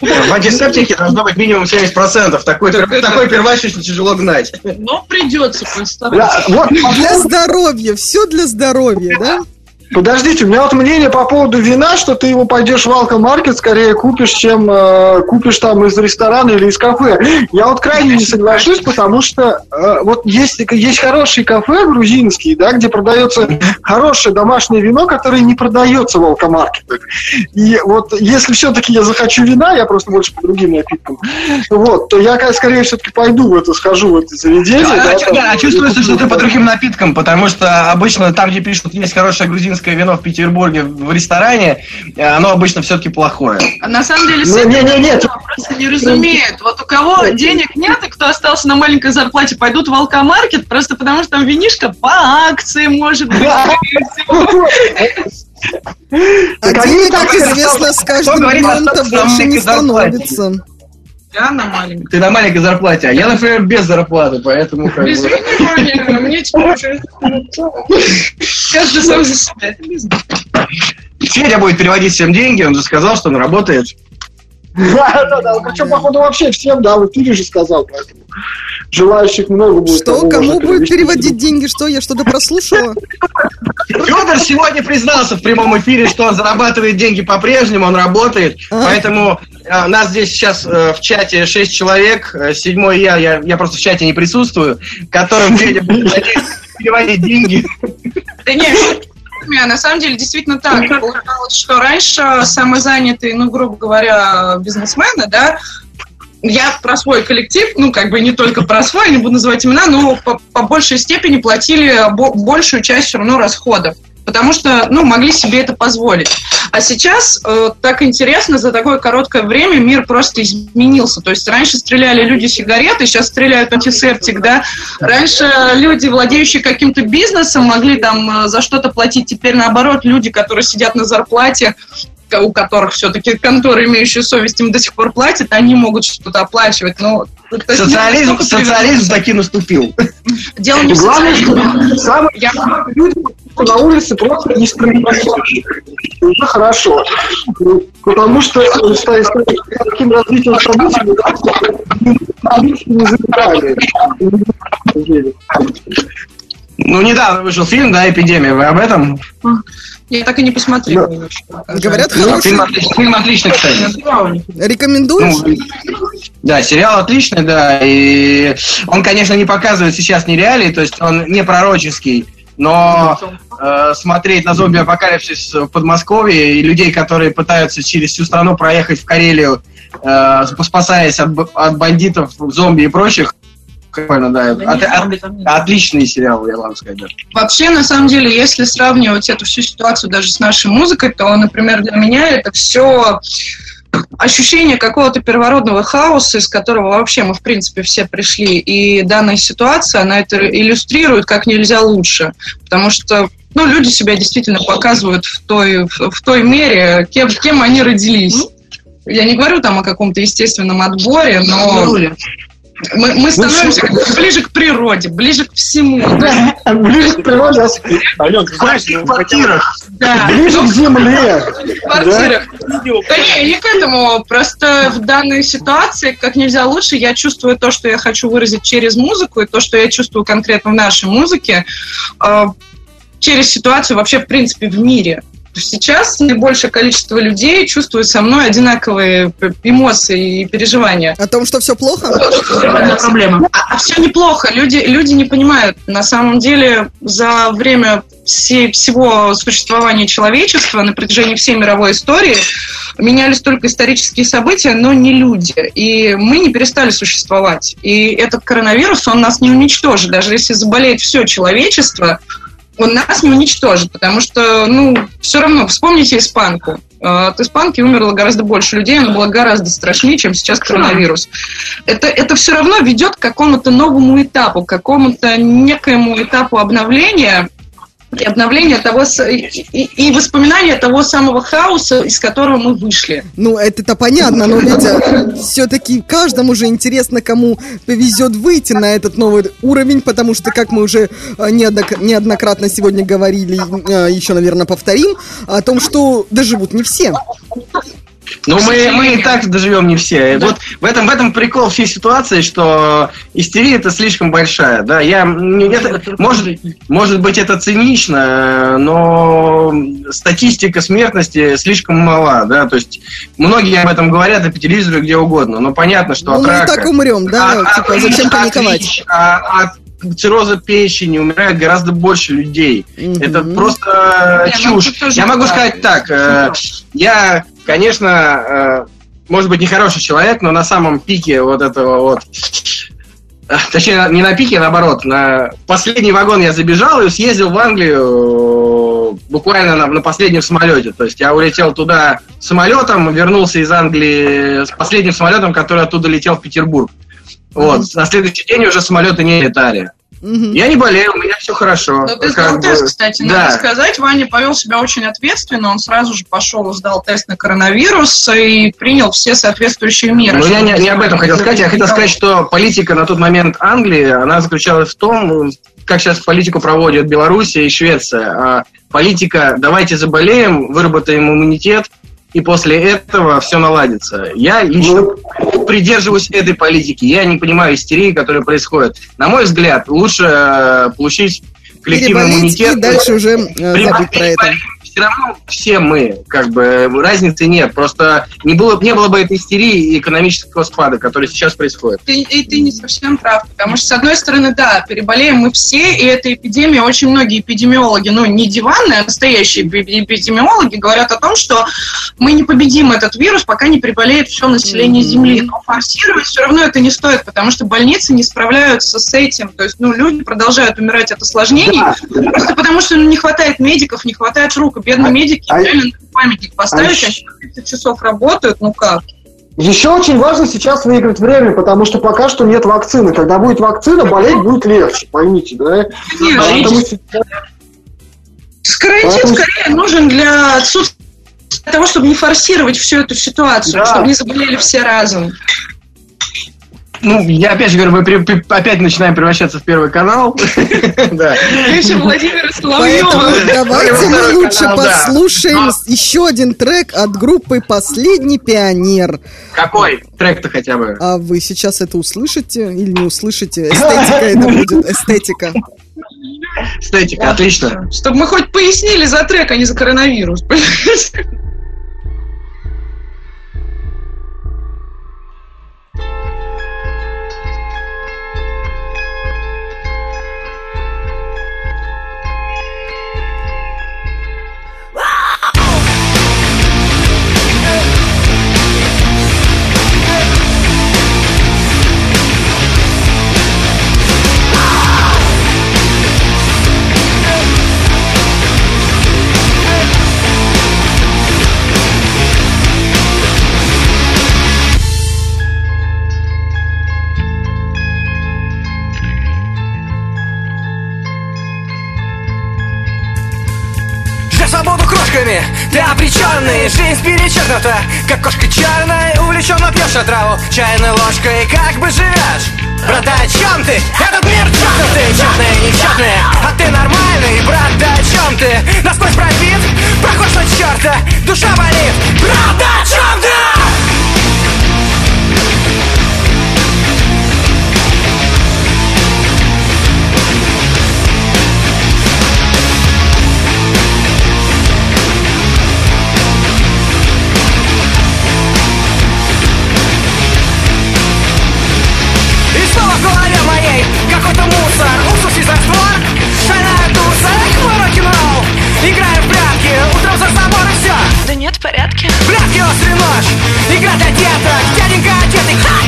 В антисептике должно быть минимум 70%. Такой, Так пер- это- такой первач очень тяжело гнать. Но придется Да, постараться. Вот, Для здоровья, все для здоровья, да? Подождите, у меня вот мнение по поводу вина, что ты его пойдешь в алкомаркет, скорее купишь, чем э, купишь там из ресторана или из кафе. Я вот крайне не соглашусь, потому что э, вот есть, есть хорошие кафе грузинские, да, где продается хорошее домашнее вино, которое не продается в алкомаркетах. И вот если все-таки я захочу вина, я просто больше по другим напиткам, вот, то я скорее все-таки пойду в это, схожу в это заведение. А, да, а- там, а чувствуется, что ты по другим напиткам, потому что обычно там, где пишут, есть хорошее грузинское вино в Петербурге в ресторане, э, оно обычно все-таки плохое. А на самом деле, Ну, все не, не, нет. просто не разумеют. Вот у кого денег нет, и кто остался на маленькой зарплате, пойдут в алкомаркет, просто потому что там винишка по акции может быть. А денег, так как известно, с каждым на больше не становится. Я на маленькой. Ты на маленькой зарплате, а я, например, без зарплаты, поэтому как бы... Извини, Ваня, мне теперь уже... Каждый сам за себя. Это бизнес. Федя будет переводить всем деньги, он же сказал, что он работает. Да, да, да. Причем, походу, вообще всем, да, в эфире же сказал, поэтому желающих много будет. Что, кому можно будет переводить деньги? Что, я что-то прослушала? Федор сегодня признался в прямом эфире, что он зарабатывает деньги по-прежнему, он работает. А. Поэтому у нас здесь сейчас э, в чате 6 человек, э, седьмой я, я, я просто в чате не присутствую, которым Федя будет переводить деньги. Да нет, а на самом деле действительно так. Получалось, что раньше самозанятые, ну, грубо говоря, бизнесмены, да, я про свой коллектив, ну, как бы не только про свой, не буду называть имена, но по, по большей степени платили бо- большую часть все равно расходов. Потому что, ну, могли себе это позволить. А сейчас э, так интересно, за такое короткое время мир просто изменился. То есть раньше стреляли люди сигареты, сейчас стреляют антисептик, да. Раньше люди, владеющие каким-то бизнесом, могли там э, за что-то платить. Теперь наоборот, люди, которые сидят на зарплате, у которых все-таки конторы, имеющие совесть, им до сих пор платят, они могут что-то оплачивать. Но, есть Социализм, социализм таки наступил. Дело не в Главное, социализме. что самые Я- люди на улице просто не стреляют. Уже хорошо. Потому что э, с таким развитием событий да, не забирали. Ну, недавно вышел фильм, да, «Эпидемия». Вы об этом? Я так и не посмотрела. его. Говорят, Ну, хороший. фильм, отличный, фильм отличный, кстати. Рекомендуешь? Ну, да, сериал отличный, да, и он, конечно, не показывает сейчас нереалии, то есть он не пророческий, но э, смотреть на зомби-апокалипсис в Подмосковье и людей, которые пытаются через всю страну проехать в Карелию, э, спасаясь от, от бандитов, зомби и прочих, прикольно, да, от- от- отличный сериал, я вам да. Вообще, на самом деле, если сравнивать эту всю ситуацию даже с нашей музыкой, то, например, для меня это все ощущение какого-то первородного хаоса, из которого вообще мы, в принципе, все пришли. И данная ситуация, она это иллюстрирует как нельзя лучше. Потому что ну, люди себя действительно показывают в той, в, той мере, кем, кем они родились. Я не говорю там о каком-то естественном отборе, но мы, мы становимся как-то ближе к природе, ближе к всему. Да, Ближе к природе, а Ален, ты знаешь, ну, в квартирах. да. ближе к земле. в квартирах. Да не, не к этому. Просто в данной ситуации, как нельзя лучше, я чувствую то, что я хочу выразить через музыку, и то, что я чувствую конкретно в нашей музыке, э, через ситуацию вообще, в принципе, в мире. Сейчас наибольшее количество людей чувствует со мной одинаковые эмоции и переживания. О том, что все плохо? проблема. А, все неплохо. Люди, люди не понимают. На самом деле, за время всей- всего существования человечества на протяжении всей мировой истории менялись только исторические события, но не люди. И мы не перестали существовать. И этот коронавирус, он нас не уничтожит. Даже если заболеет все человечество, он нас не уничтожит, потому что, ну, все равно, вспомните испанку. Э, От испанки умерло гораздо больше людей, оно было гораздо страшнее, чем сейчас коронавирус. Это, это все равно ведет к какому-то новому этапу, к какому-то некоему этапу обновления, и обновления того, и, и- воспоминания того самого хаоса, из которого мы вышли. Ну, это-то понятно, но ведь все-таки каждому же интересно, кому повезет выйти на этот новый уровень, потому что, как мы уже э, неоднок- неоднократно сегодня говорили, э, еще, наверное, повторим, о том, что доживут не все. Ну, мы, мы и так доживем не все. Вот в этом, в этом прикол всей ситуации, что истерия это слишком большая. Да, я, это- может, может быть, это цинично, но статистика смертности слишком мала. Да? То есть многие об этом говорят и по телевизору, где угодно. Но понятно, что Ну, от мы рака... так умрем, да? от- Типа, от- зачем от паниковать? ВИЧ, а- от цирроза печени умирает гораздо больше людей. Это просто Не, ну, чушь. Я могу сказать так. э, Я, конечно, э, может быть, нехороший человек, но на самом пике вот этого вот Точнее, не на пике, а наоборот. На последний вагон я забежал и съездил в Англию буквально на, на последнем самолете. То есть я улетел туда самолетом, вернулся из Англии с последним самолетом, который оттуда летел в Петербург. Вот. На следующий день уже самолеты не летали. Я не болею, у меня все хорошо. Но ты сдал бы, тест, кстати, да. надо сказать. Ваня повел себя очень ответственно. Он сразу же пошел и сдал тест на коронавирус и принял все соответствующие меры. Ну, я не, не об этом хотел сказать. Я хотел сказать, что политика на тот момент Англии, она заключалась в том, как сейчас политику проводят Белоруссия и Швеция. А политика «давайте заболеем, выработаем иммунитет, и после этого все наладится». Я лично придерживаюсь этой политики. Я не понимаю истерии, которая происходит. На мой взгляд, лучше э, получить коллективный иммунитет. и дальше уже э, забыть про это. Все равно все мы, как бы, разницы нет. Просто не было, не было бы этой истерии и экономического спада, который сейчас происходит. Ты, и ты не совсем прав, потому что, с одной стороны, да, переболеем мы все, и эта эпидемия, очень многие эпидемиологи, ну, не диванные, а настоящие эпи- эпидемиологи говорят о том, что мы не победим этот вирус, пока не приболеет все население Земли. Но форсировать все равно это не стоит, потому что больницы не справляются с этим. То есть, ну, люди продолжают умирать от осложнений, просто потому что ну, не хватает медиков, не хватает рук. Бедные медики реально надо памятник поставить, а по 30 часов работают, ну как? Еще очень важно сейчас выиграть время, потому что пока что нет вакцины. Когда будет вакцина, болеть будет легче, поймите, да? Конечно. Поэтому сейчас- Карантин Поэтому- скорее нужен для отсутствия для того, чтобы не форсировать всю эту ситуацию, Да. чтобы не заболели все разом. Ну, я опять же говорю, мы при- при- опять начинаем превращаться в первый канал. Да. Поэтому Соловьева. давайте мы лучше послушаем еще один трек от группы «Последний пионер». Какой трек-то хотя бы? А вы сейчас это услышите или не услышите? Эстетика это будет, эстетика. Эстетика, отлично. Чтобы мы хоть пояснили за трек, а не за коронавирус. Жизнь перечеркнута, как кошка черная Увлеченно пьешь отраву чайной ложкой Как бы живешь? Брат, о чем ты? Этот мир чокнутый, черный, нечетный А ты нормальный, брат, да о чем ты? Насквозь пробит, похож на черта Душа болит, брат, да о чем ты? Нож, игра для деток Дяденька одетый, ха!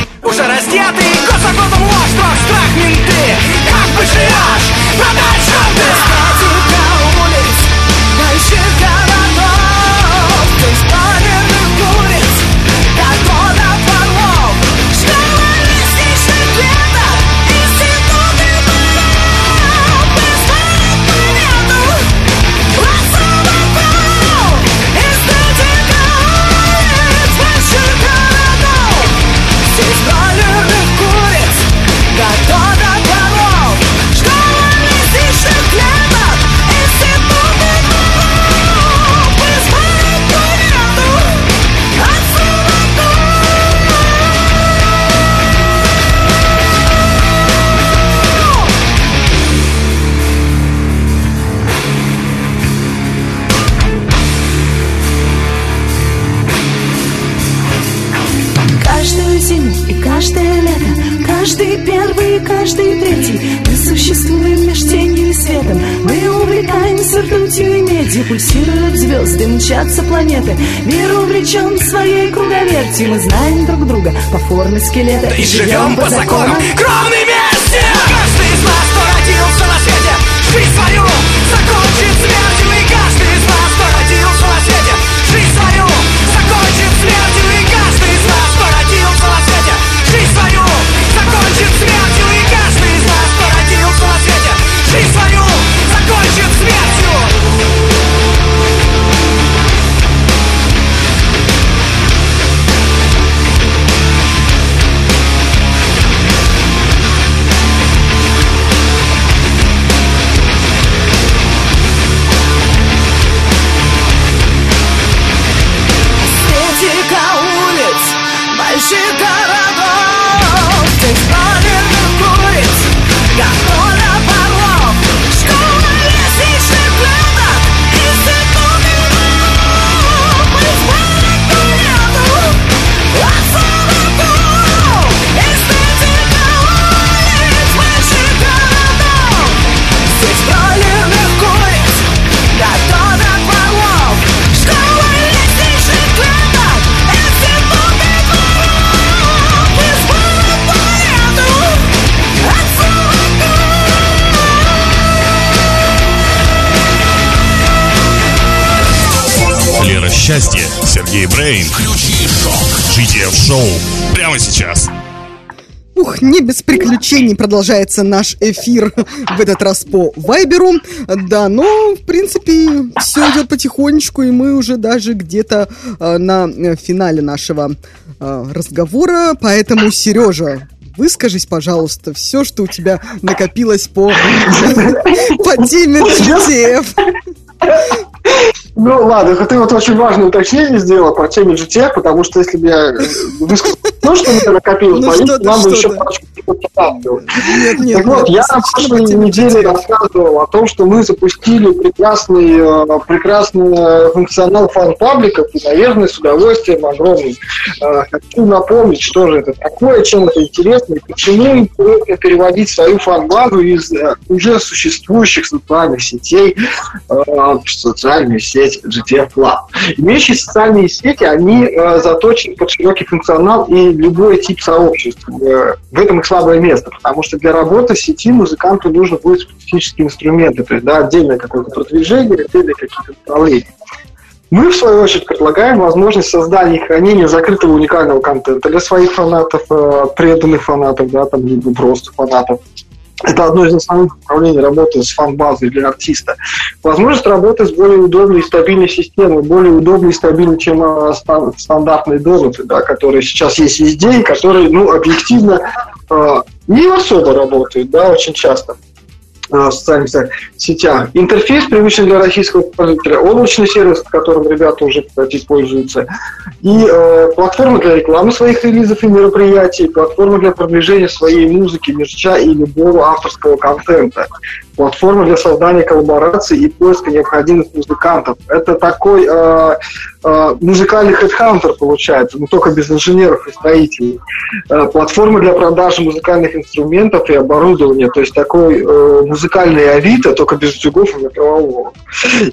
Круговертью Мы знаем друг друга по форме скелета. И живем по законам. кровной Сергей Брейн. Включи шок. GTF Шоу. Прямо сейчас. Ух, не без приключений продолжается наш эфир в этот раз по Вайберу. Да, но, в принципе, все идет потихонечку, и мы уже даже где-то э, на э, финале нашего э, разговора. Поэтому, Сережа, выскажись, пожалуйста, все, что у тебя накопилось по, по теме GTF. Ну ладно, ты вот очень важное уточнение сделала про тему GTF, потому что если бы я высказал то, что мне накопилось, Ну, боюсь, нам бы еще парочку. Нет, нет, Так вот, я на прошлой неделе рассказывал о том, что мы запустили прекрасный, э, прекрасный функционал фан-пабликов, и, наверное, с удовольствием огромным. Э, хочу напомнить, что же это такое, чем это интересно, и почему переводить свою фан-базу из э, уже существующих социальных сетей э, в социальную сеть GTF Club. Имеющие социальные сети, они э, заточены под широкий функционал и любой тип сообществ. Э, в этом их слабое место, потому что для работы сети музыканту нужно будет специфические инструменты, то есть да, отдельное какое-то продвижение, отдельные какие-то направления. Мы, в свою очередь, предлагаем возможность создания и хранения закрытого уникального контента для своих фанатов, э, преданных фанатов, да, там, либо просто фанатов. Это одно из основных направлений работы с фан-базой для артиста. Возможность работы с более удобной и стабильной системой, более удобной и стабильной, чем стан- стандартные донаты, да, которые сейчас есть везде и которые, ну, объективно э, не особо работают, да, очень часто в социальных сетях-. Интерфейс привычный для российского пользователя, облачный сервис, которым ребята уже, кстати, пользуются, и э, платформа для рекламы своих релизов и мероприятий, платформа для продвижения своей музыки, мерча и любого авторского контента, платформа для создания коллабораций и поиска необходимых музыкантов. Это такой э, э, музыкальный хедхантер получается, но только без инженеров и строителей. Э, платформа для продажи музыкальных инструментов и оборудования, то есть такой э, музыкальный авито, только без утюгов и микроволновок.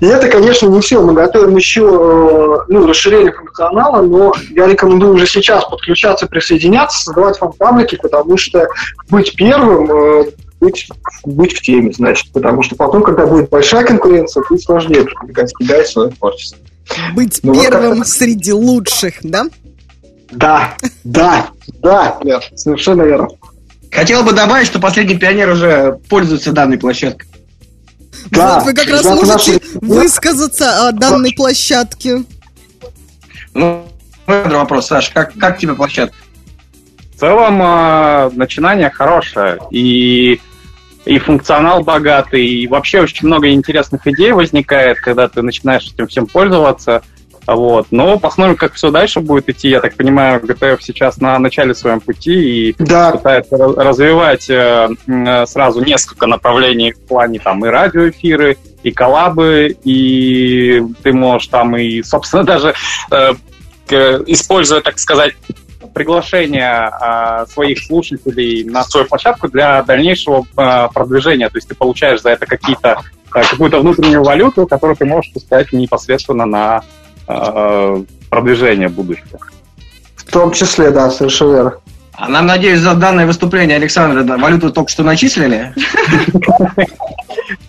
И это, конечно, не все. Мы готовим еще э, ну, расширение функционала, но я рекомендую уже сейчас подключаться, присоединяться, создавать фан-паблики, потому что быть первым э, быть, быть в теме, значит, потому что потом, когда будет большая конкуренция, будет сложнее продвигать себя и свое творчество. Быть Ну, вот первым как-то- среди лучших, да? Да, да, да, Лер, совершенно верно. Хотел бы добавить, что последний пионер уже пользуется данной площадкой. Да, вот вы как раз можете наши- высказаться о данной площадке. Ну, это вопрос, Саш, как, как тебе площадка? В целом э, начинание хорошее, и, и функционал богатый, и вообще очень много интересных идей возникает, когда ты начинаешь этим всем пользоваться. Вот. Но посмотрим, как все дальше будет идти. Я так понимаю, GTF сейчас на начале своем пути и пытается ra- развивать э, э, сразу несколько направлений в плане там и радиоэфиры, и коллабы, и ты можешь там и, собственно, даже э, используя, так сказать, приглашение а, своих слушателей на свою площадку для дальнейшего а, продвижения. То есть ты получаешь за это какие-то а, какую-то внутреннюю валюту, которую ты можешь пускать непосредственно на а, продвижение будущего. В том числе, да, совершенно верно. А нам, надеюсь, за данное выступление Александра да, валюту только что начислили?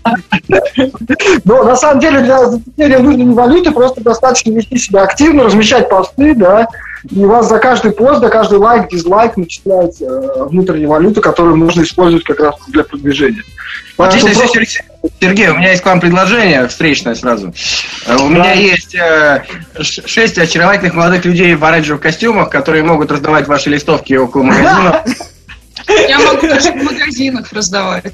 Но на самом деле для закрепления нужной валюты просто достаточно вести себя активно, размещать посты, да, и у вас за каждый пост, за каждый лайк, дизлайк начисляется э, внутренняя валюта, которую можно использовать как раз для продвижения. Отлично, Поэтому Сергей, Сергей, у меня есть к вам предложение встречное сразу. Э, У меня есть э, шесть очаровательных молодых людей в оранжевых костюмах, которые могут раздавать ваши листовки около магазина. Я могу даже в магазинах раздавать.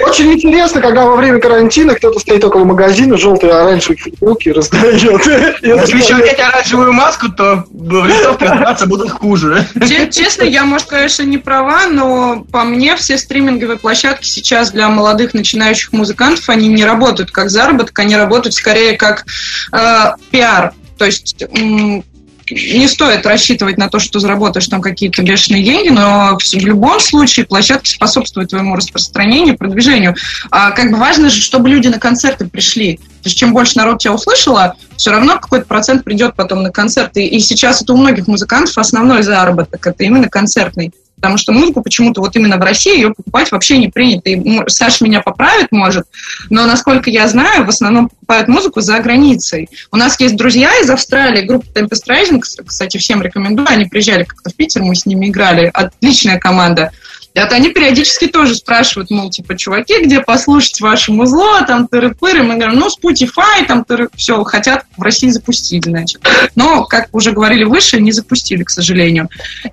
Очень- интересно, когда во время карантина кто-то стоит около магазина, желтые оранжевые футболки раздает. Если еще одеть оранжевую маску, то в листовке раздаваться будут хуже. Че- Честно, я, может, конечно, не права, но по мне все стриминговые площадки сейчас для молодых начинающих музыкантов, они не работают как заработок, они работают скорее как э, пиар. То есть не стоит рассчитывать на то, что заработаешь там какие-то бешеные деньги, но в, любом случае площадки способствуют твоему распространению, продвижению. А как бы важно же, чтобы люди на концерты пришли. То есть чем больше народ тебя услышало, все равно какой-то процент придет потом на концерты. И сейчас это у многих музыкантов основной заработок, это именно концертный. Потому что музыку почему-то вот именно в России ее покупать вообще не принято. И м, Саша меня поправит, может, но, насколько я знаю, в основном покупают музыку за границей. У нас есть друзья из Австралии, группа Tempest Rising, кстати, всем рекомендую, они приезжали как-то в Питер, мы с ними играли, отличная команда. Вот они периодически тоже спрашивают, мол, типа, чуваки, где послушать ваше музло, там, тыры-пыры. Мы говорим, ну, Spotify, там, тыры, все, хотят в России запустить, значит. Но, как уже говорили выше, не запустили, к сожалению.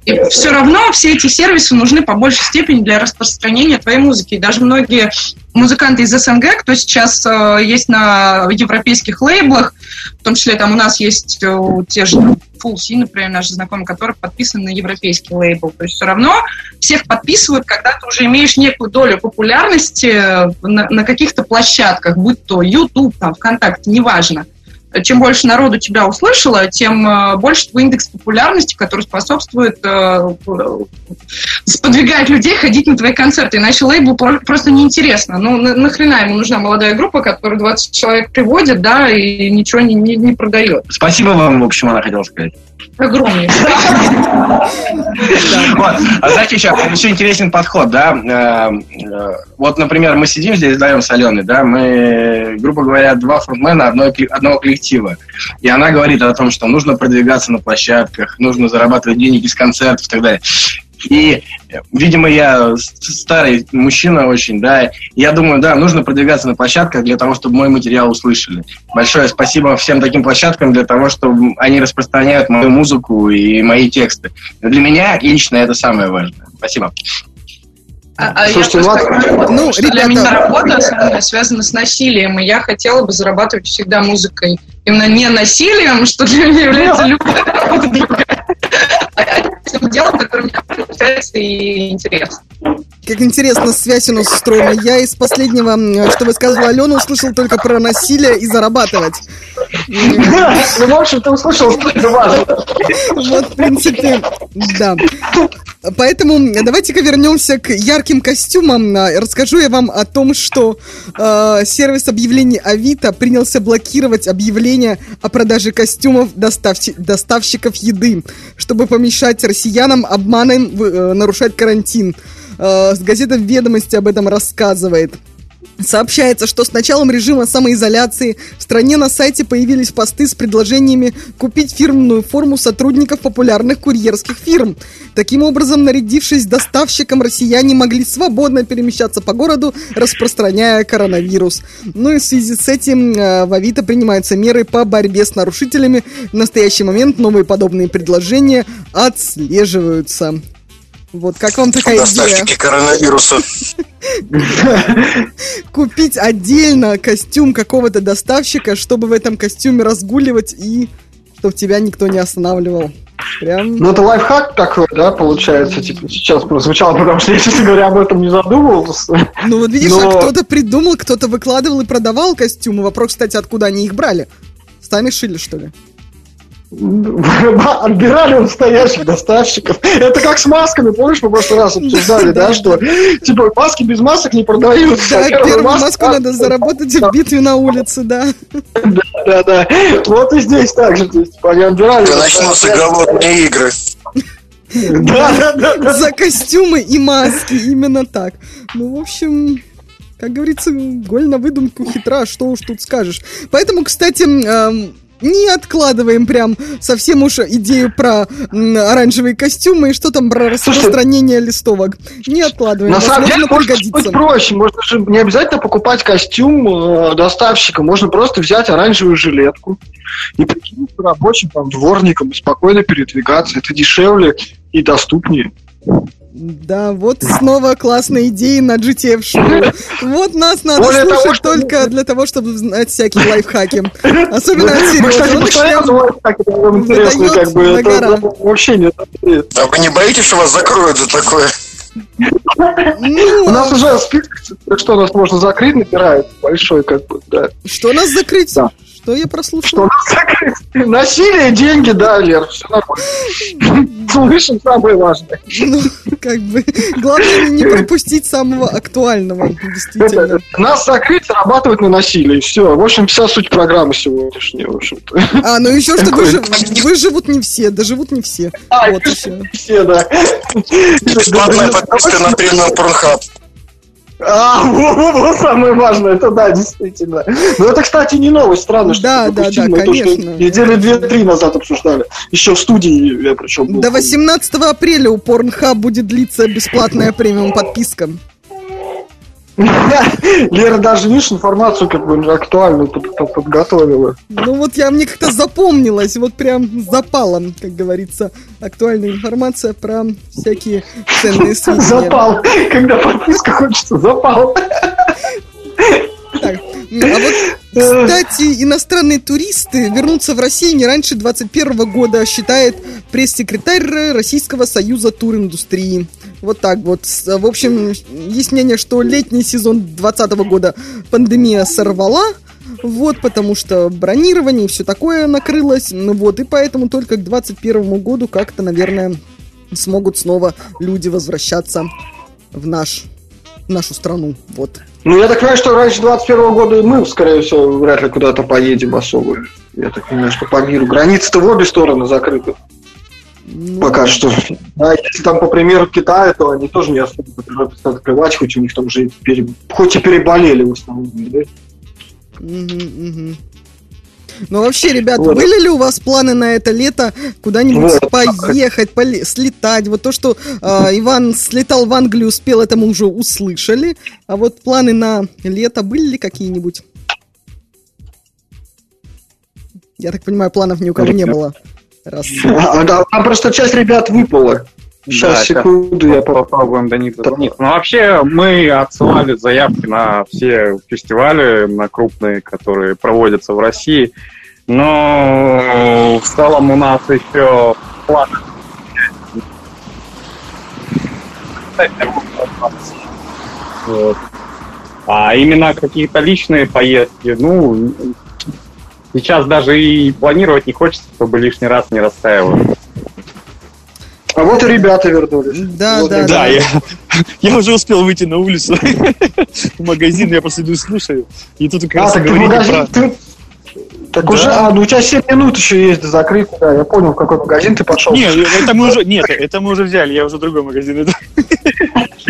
И все равно все эти сервисы нужны по большей степени для распространения твоей музыки. И даже многие музыканты из СНГ, кто сейчас э, есть на европейских лейблах, в том числе там у нас есть э, те же Full C, например, наши знакомые, которые подписаны на европейский лейбл. То есть все равно всех подписывают, когда ты уже имеешь некую долю популярности э, на, на каких-то площадках, будь то YouTube, там, ВКонтакте, неважно. Чем больше народу тебя услышало, тем э, больше твой индекс популярности, который способствует э, сподвигать людей ходить на твои концерты. Иначе лейблу про- просто неинтересно. Ну, на- нахрена ему нужна молодая группа, которая 20 человек приводит, да, и ничего не, не, не продает. Спасибо вам, в общем, она хотела сказать. Огромнейшее. Вот. А знаете, еще, еще интересен подход, да? Э, Вот, например, мы сидим здесь вдвоем с Аленой, да, мы, грубо говоря, два фронтмена одного коллектива. И она говорит о том, что нужно продвигаться на площадках, нужно зарабатывать деньги с концертов и так далее. И, видимо, я старый мужчина очень, да, я думаю, да, нужно продвигаться на площадках для того, чтобы мой материал услышали. Большое спасибо всем таким площадкам для того, что они распространяют мою музыку и мои тексты. Для меня лично это самое важное. Спасибо. А, а Слушайте, я ну, просто Ну, что для ребята- меня работа основная связана с насилием, и я хотела бы зарабатывать всегда музыкой. Именно не насилием, что для меня является любая работа другая, тем делом, которое мне получается и интересно. Как интересно связь у нас устроена. Я из последнего, что высказывала Алена, услышал только про насилие и зарабатывать. Ну, в общем, ты услышал, что это важно. Вот, в принципе, да. Поэтому давайте-ка вернемся к ярким костюмам. А, Расскажу я вам о том, что э, сервис объявлений Авито принялся блокировать объявления о продаже костюмов доставщи- доставщиков еды, чтобы помешать россиянам обманом э, нарушать карантин. Э, газета «Ведомости» об этом рассказывает. Сообщается, что с началом режима самоизоляции в стране на сайте появились посты с предложениями купить фирменную форму сотрудников популярных курьерских фирм. Таким образом, нарядившись доставщиком, россияне могли свободно перемещаться по городу, распространяя коронавирус. Ну и в связи с этим э, в Авито принимаются меры по борьбе с нарушителями. В настоящий момент новые подобные предложения отслеживаются. Вот как вам такая идея? Доставщики коронавируса. купить отдельно костюм какого-то доставщика, чтобы в этом костюме разгуливать и чтобы тебя никто не останавливал. Прям... Ну, это лайфхак такой, да, получается, типа, сейчас прозвучало, потому что я, честно говоря, об этом не задумывался. Ну вот видишь, Но- а кто-то придумал, кто-то выкладывал и продавал костюмы. Вопрос, кстати, откуда они их брали? Сами шили, что ли? Отбирали у настоящих доставщиков. Это как с масками, помнишь, мы в прошлый раз обсуждали, да, что типа маски без масок не продаются. Да, первую маску- надо заработать в битве на улице, да. Да, да. Вот и здесь так же. То есть, типа, они отбирали. Начнутся голодные игры. Да, да, да, да. За костюмы и маски, именно так. Ну, в общем, как говорится, голь на выдумку хитра, что уж тут скажешь. Поэтому, кстати, не откладываем прям совсем уж идею про м, оранжевые костюмы и что там про распространение листовок. Не откладываем. На самом деле, можно быть проще. Можно же не обязательно покупать костюм э, доставщика. Можно просто взять оранжевую жилетку и прикинуться рабочим там, дворником и спокойно передвигаться. Это дешевле и доступнее. Да, вот снова классные идеи на GTF шоу. Вот нас надо Более того, слушать что- только для того, чтобы знать всякие лайфхаки. Особенно от Мы, Сережи. кстати, Он их постоянно интересно, выдает как бы, это это вообще нет. А вы не боитесь, что вас закроют за такое? У нас уже список, что у нас можно закрыть, набирает большой, как бы, да. Что нас закрыть? Что я прослушал? Что нас закрыть? Насилие, деньги, да, Лер, все нормально. Слышим самое важное. Ну, как бы, главное не пропустить самого актуального, действительно. Нас закрыть, зарабатывать на насилии. Все. В общем, вся суть программы сегодняшней, в общем-то. А, ну еще что выжив- выживут не все, доживут не все. А, Вот все. Все, да. Бесплатная подписка на премиум Порнхаб. А, вот, вот, вот самое важное, это да, действительно. Но это, кстати, не новость, странно, что Да, да, да, мы конечно. Недели две-три назад обсуждали. Еще в студии я причем был. До 18 апреля у Pornhub будет длиться бесплатная премиум подписка. Лера даже, видишь, информацию как бы актуальную под- под- подготовила. Ну вот я мне как-то запомнилась, вот прям запалом, как говорится, актуальная информация про всякие ценные сведения. Запал. Когда подписка хочется, запал. Так, а вот, кстати, иностранные туристы вернутся в Россию не раньше 2021 года, считает пресс-секретарь Российского союза туриндустрии. Вот так вот. В общем, есть мнение, что летний сезон 2020 года пандемия сорвала, вот, потому что бронирование и все такое накрылось, ну вот, и поэтому только к 2021 году как-то, наверное, смогут снова люди возвращаться в наш, нашу страну, вот. Ну, я так понимаю, что раньше 21 года и мы, скорее всего, вряд ли куда-то поедем особо. Я так понимаю, что по миру. Границы-то в обе стороны закрыты. Пока что. А если там, по примеру Китая, то они тоже не особо торопятся открывать, хоть у них там же пере- хоть и переболели в основном. да? Мгм, мгм. Ну вообще, ребят, Вот. были ли у вас планы на это лето куда-нибудь Вот. поехать, поле- слетать? Вот то, что а, Иван слетал в Англию, успел, это мы уже услышали. А вот планы на лето были ли какие-нибудь? Я так понимаю, планов ни у кого не было. Раз. А, да, там просто часть ребят выпала. Сейчас, Да, секунду, я поп- попробуем до них дозвониться. Ну, вообще, мы отсылали заявки на все фестивали, на крупные, которые проводятся в России. Но в целом у нас еще планы. Вот. А именно какие-то личные поездки, ну, сейчас даже и планировать не хочется, чтобы лишний раз не расстраиваться. А вот и ребята вернулись. Да, Вот да, Да, я, я уже успел выйти на улицу в магазин, я просто иду и слушаю. И тут как А, раз так ты говорили магазин, про... ты... Так Да. уже, а, ну у тебя 7 минут еще есть до закрытия, да, я понял, в какой магазин ты пошел. Нет, это мы уже, нет, это мы уже взяли, я уже в другой магазин иду.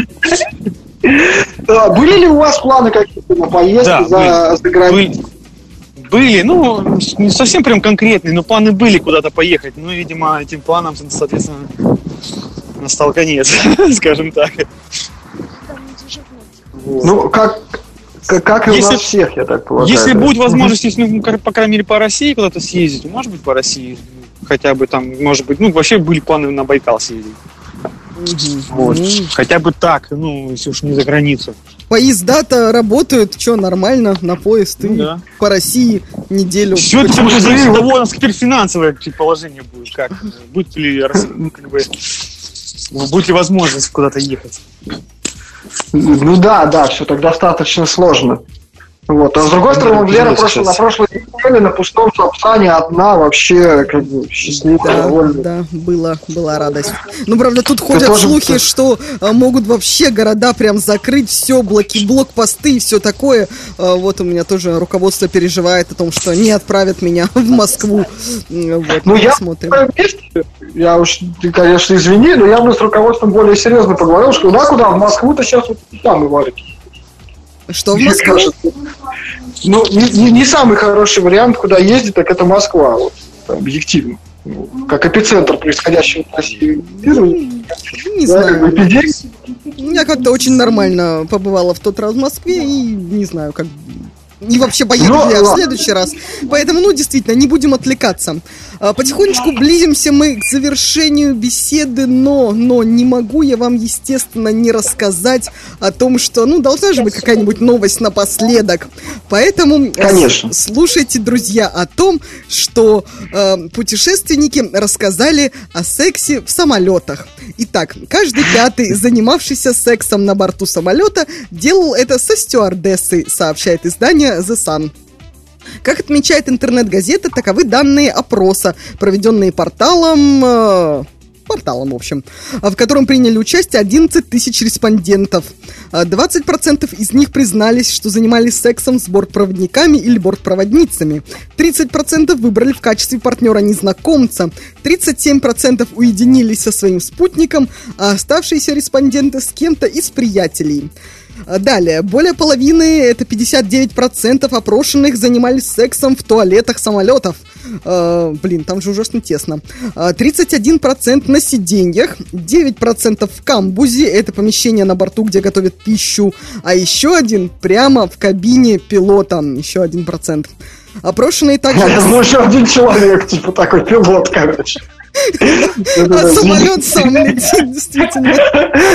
Да, были ли у вас планы какие-то на поездки Да, за, за границу? Были, ну, не совсем прям конкретные, но планы были куда-то поехать. Ну, видимо, этим планам, соответственно, настал конец, скажем так. Ну, как, как, как и у Если- нас всех, я так полагаю. Если да. будет возможность, если, ну, по крайней мере, по России куда-то съездить, может быть, по России, хотя бы там, может быть, ну, вообще были планы на Байкал съездить. Вот. Хотя бы так, ну, если уж не за границу. Поезда-то работают, что, нормально, на поезд и Ну да. по России неделю. Все это будет зависеть же? от того, насколько теперь финансовое положение будет, как, будет ли, как бы, будет ли возможность куда-то ехать. Ну да, да, все так достаточно сложно. Вот. А с другой Ну, стороны, Лера прошло- на прошлой неделе на пустом Сапсане одна вообще как бы счастливая, Да, довольная. да, была, была радость. Ну, правда, тут ходят тоже- слухи, что а, могут вообще города прям закрыть все, блоки, блокпосты и все такое. А, вот у меня тоже руководство переживает о том, что не отправят меня в Москву. Вот, Ну, я месте, я уж, ты, конечно, извини, но я бы с руководством более серьезно поговорил, что да, куда, в Москву-то сейчас вот там и валит. Что в кажется. Ну, не, не- не самый хороший вариант, куда ездить, так это Москва, вот, объективно. Ну, Как эпицентр происходящего в России. Не Да, знаю. эпидемия. Я как-то очень нормально побывала в тот раз в Москве и не знаю, как и вообще поеду Ну, ли я в следующий раз. Поэтому, ну, действительно, не будем отвлекаться. А, Потихонечку близимся мы к завершению беседы, но, но не могу я вам, естественно, не рассказать о том, что, ну, должна же быть какая-нибудь новость напоследок. Поэтому э, Конечно. слушайте, друзья, о том, что э, путешественники рассказали о сексе в самолетах. Итак, каждый пятый, занимавшийся сексом на борту самолета, делал это со стюардессой, сообщает издание The Sun. Как отмечает интернет-газета, таковы данные опроса, проведенные порталом... э, порталом, в общем, в котором приняли участие 11 тысяч респондентов. А, 20% из них признались, что занимались сексом с бортпроводниками или бортпроводницами. 30% выбрали в качестве партнера незнакомца. 37% уединились со своим спутником, а оставшиеся респонденты с кем-то из приятелей. А Далее, более половины, это 59% опрошенных занимались сексом в туалетах самолетов. Э, блин, там же ужасно тесно. А, 31% на сиденьях, 9% в камбузе, это помещение на борту, где готовят пищу, а еще один прямо в кабине пилота, еще один процент. Опрошенные также... Я думаю, еще один человек, типа такой пилот, короче. А самолет сам летит, действительно.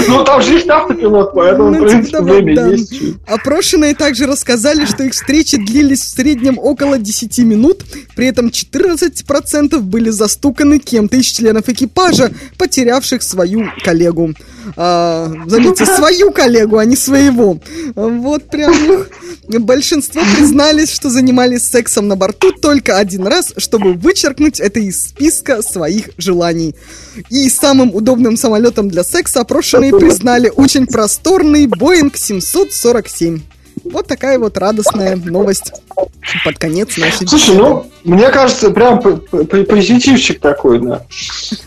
Ну, там же есть автопилот, поэтому, Ну, в принципе, время есть. Опрошенные также рассказали, что их встречи длились в среднем около 10 минут, при этом 14% были застуканы кем-то из членов экипажа, потерявших свою коллегу. А, заметьте, свою коллегу, а не своего. Вот прям большинство признались, что занимались сексом на борту только один раз, чтобы вычеркнуть это из списка своих желаний. И самым удобным самолетом для секса опрошенные признали очень просторный Boeing 747. Вот такая вот радостная новость под конец нашей Слушай, беседы. ну, мне кажется, прям позитивчик такой, да.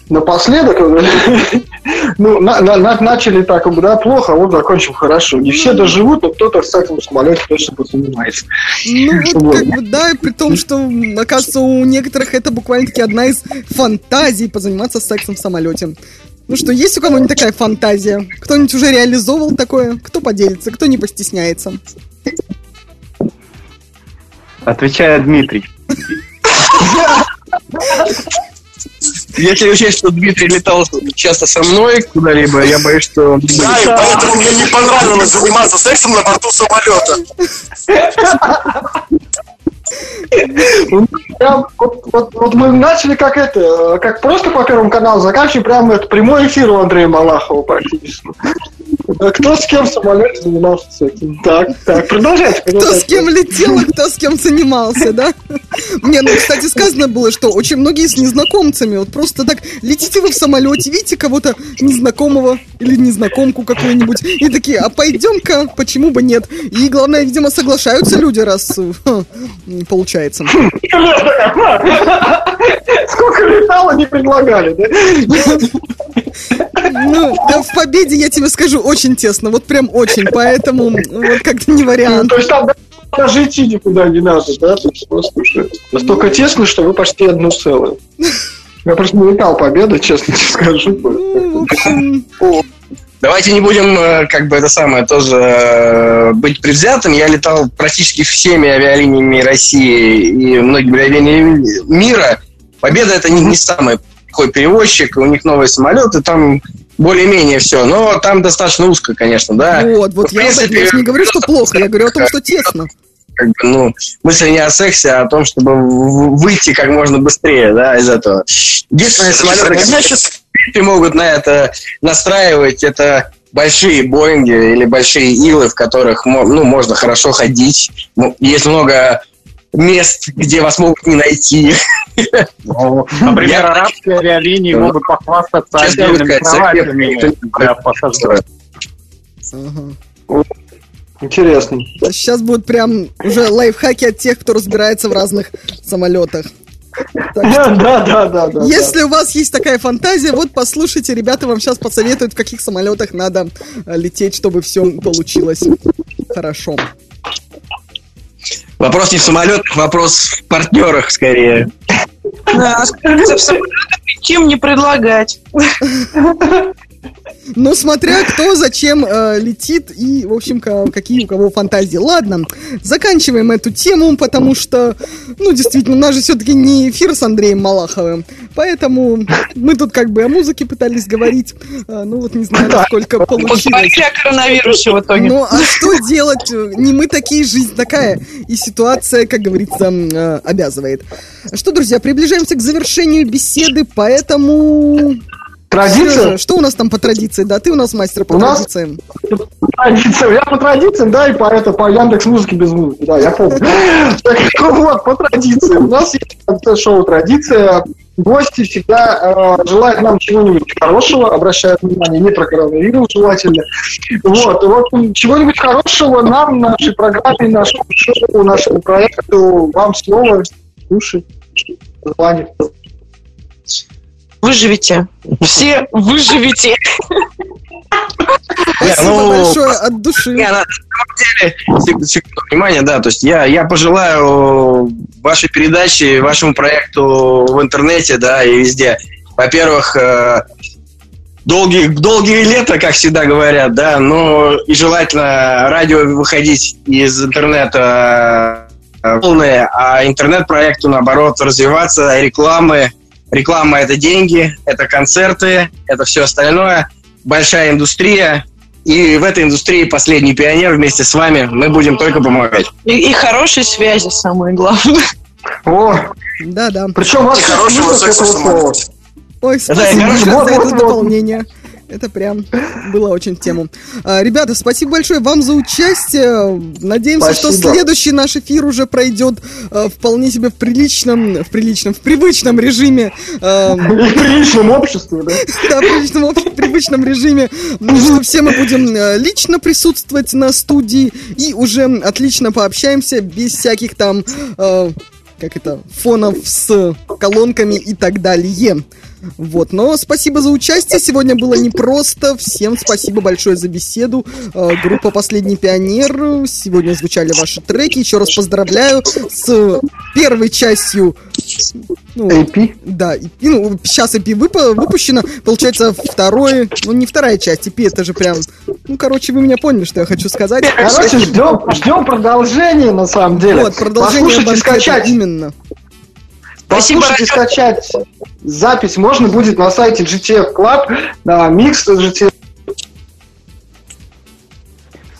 Напоследок, ну, на- на- на- начали так, да, плохо, а вот закончим хорошо. Не все доживут, но кто-то в этом самолете точно позанимается. Ну вот Вот. как бы да, при том, что оказывается у некоторых это буквально-таки одна из фантазий позаниматься сексом в самолете. Ну что, есть у кого-нибудь такая фантазия? Кто-нибудь уже реализовывал такое? Кто поделится, кто не постесняется? Отвечает Дмитрий. Если учесть, что Дмитрий летал часто со мной куда-либо, я боюсь, что... Да, и поэтому мне не понравилось заниматься сексом на борту самолета. Прям, вот, вот- вот мы начали как это, э, как просто по Первому каналу, заканчиваем прямо это, прямой эфир у Андрея Малахова практически. Кто с кем в самолете занимался сексом? Так, так, продолжайте. Кто с продолжайте. кем летел, а кто с кем занимался, да? Не, ну, кстати, сказано было, что очень многие с незнакомцами. Вот просто так летите вы в самолете, видите кого-то незнакомого или незнакомку какую-нибудь, и такие, а пойдем-ка, почему бы нет? И главное, видимо, соглашаются люди, раз э, получается. Сколько летало, не предлагали, да? Ну, да, в победе, я тебе скажу, очень тесно, вот прям очень, поэтому вот как-то не вариант. То есть там даже идти никуда не надо, да? То есть просто уже настолько тесно, что вы почти одно целое. Я просто не летал победы, честно тебе скажу. Ну, в общем, Давайте не будем, э, как бы это самое, тоже э, быть предвзятым. Я летал практически всеми авиалиниями России и многими авиалиниями мира. Победа это не, не самый плохой перевозчик, у них новые самолеты, там более-менее все. Но там достаточно узко, конечно, да. вот, вот В я, принципе, я не говорю, что плохо, я говорю о том, что тесно. как бы, ну, мысль не о сексе, а о том, чтобы выйти как можно быстрее, да, из этого. Единственное, самолеты, значит, в принципе, могут на это настраивать, это большие Боинги или большие Илы, в которых ну, можно хорошо ходить. М- Есть много мест, где вас могут не найти. Например, Я- арабские авиалинии могут похвастаться Честно отдельными кроватями для пассажиров. Интересно. Сейчас будут прям уже лайфхаки от тех, кто разбирается в разных самолетах. Да, да, да, да. Если у вас есть такая фантазия, вот послушайте, ребята вам сейчас посоветуют, в каких самолетах надо э, лететь, чтобы все получилось хорошо. Вопрос не в самолетах, вопрос в партнерах скорее. Да, скажите, в самолетах чем не предлагать. Ну, смотря кто зачем э, летит и, в общем, ка- какие у кого фантазии. Ладно, заканчиваем эту тему, потому что, ну, действительно, у нас же все-таки не эфир с Андреем Малаховым, поэтому мы тут как бы о музыке пытались говорить, э, ну, вот не знаю, насколько получилось. Поговорили о коронавирусе в итоге. Ну, а что делать? Не мы такие, жизнь такая. И ситуация, как говорится, э, обязывает. Что, друзья, приближаемся к завершению беседы, поэтому... Традиция? Сережа, что у нас там по традиции? Да, ты у нас мастер по У нас- традициям. Традиция. Я по традициям, да, и по, это, по Яндекс Музыке без музыки, да, я помню. Так вот, по традиции. У нас есть шоу традиция. Гости всегда э, желают нам чего-нибудь хорошего, обращают внимание не про коронавирус желательно. Вот, вот чего-нибудь хорошего нам, нашей программе, нашему шоу, нашему проекту, вам слово, уши, желание. Выживите. Все выживите. Спасибо ну, большое от души. Не, на самом деле, сек- секунду внимания, да, то есть я, я пожелаю вашей передаче, вашему проекту в интернете, да, и везде. Во-первых, э, долгие, долгие лета, как всегда говорят, да, но и желательно радио выходить из интернета э, полное, а интернет-проекту, наоборот, развиваться, рекламы. Реклама – это деньги, это концерты, это все остальное. Большая индустрия, и в этой индустрии последний пионер вместе с вами. Мы будем только помогать. И, и хорошие связи, самое главное. О, Да-да. причем вас И хорошего секса. Ой, Да, спасибо вот, за вот, это дополнение. Это прям было очень в тему. А, ребята, спасибо большое вам за участие. Надеемся, что Спасибо. следующий наш эфир уже пройдет э, вполне себе в приличном, в приличном, в привычном режиме. И в приличном обществе, да? да, в привычном, об- в привычном режиме, м, что все мы будем лично присутствовать на студии и уже отлично пообщаемся без всяких там, как это, фонов с колонками и так далее. Вот, но спасибо за участие. Сегодня было непросто. Всем спасибо большое за беседу. Э, Группа Последний пионер. Сегодня звучали ваши треки. Еще раз поздравляю с первой частью. Ну, AP. да, EP, ну, сейчас EP выпа- выпущено, получается, второй, ну, не вторая часть, EP это же прям, ну, короче, вы меня поняли, что я хочу сказать. Короче, ждем, ждем продолжения, на самом деле. Вот, продолжение банкета, скачать. именно. Спасибо, Послушать и скачать запись можно будет на сайте GTF Club, на микс GTF.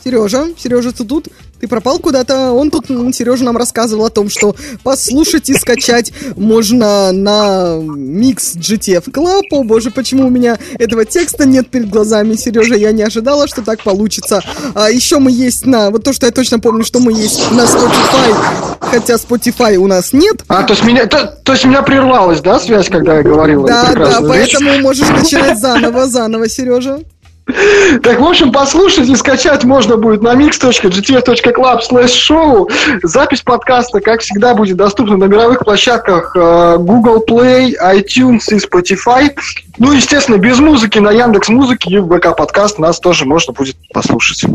Сережа, Сережа, ты тут? Ты пропал куда-то? Он тут, Сережа нам рассказывал о том, что послушать и скачать можно на микс GTF Club. О боже, почему у меня этого текста нет перед глазами, Сережа? Я не ожидала, что так получится. А еще мы есть на... Вот то, что я точно помню, что мы есть на Spotify, хотя Spotify у нас нет. А, то есть, меня, то, то есть меня прервалась, да, связь, когда я говорил? Да, да, поэтому можешь начинать заново, заново, Сережа. Так, в общем, послушать и скачать можно будет на mix.gtf.club show. Запись подкаста, как всегда, будет доступна на мировых площадках э, Google Play, iTunes и Spotify. Ну, естественно, без музыки на Яндекс Музыке и в ВК Подкаст нас тоже можно будет послушать.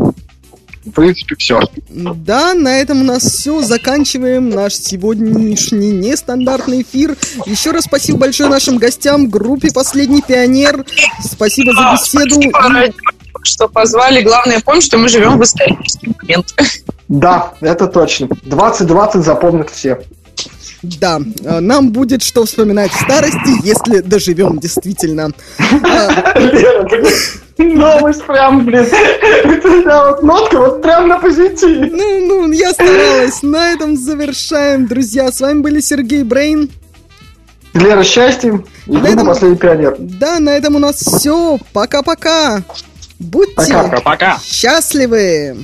В принципе, все. Да, на этом у нас все. Заканчиваем наш сегодняшний нестандартный эфир. Еще раз спасибо большое нашим гостям, группе «Последний пионер». Спасибо за беседу. И- Что позвали. Главное, помнить, что мы живем в исторический момент. Да, это точно. 2020 запомнят все. Да, э, нам будет что вспоминать в старости, если доживем действительно. Новость прям, блин. Это да, вот нотка вот прям на позитиве. Ну, ну, я старалась. На этом завершаем, друзья. С вами были Сергей Брейн. Лера, счастья и На этом- «Последний пионер». Да, на этом у нас все. Пока-пока. Будьте Пока-пока. счастливы!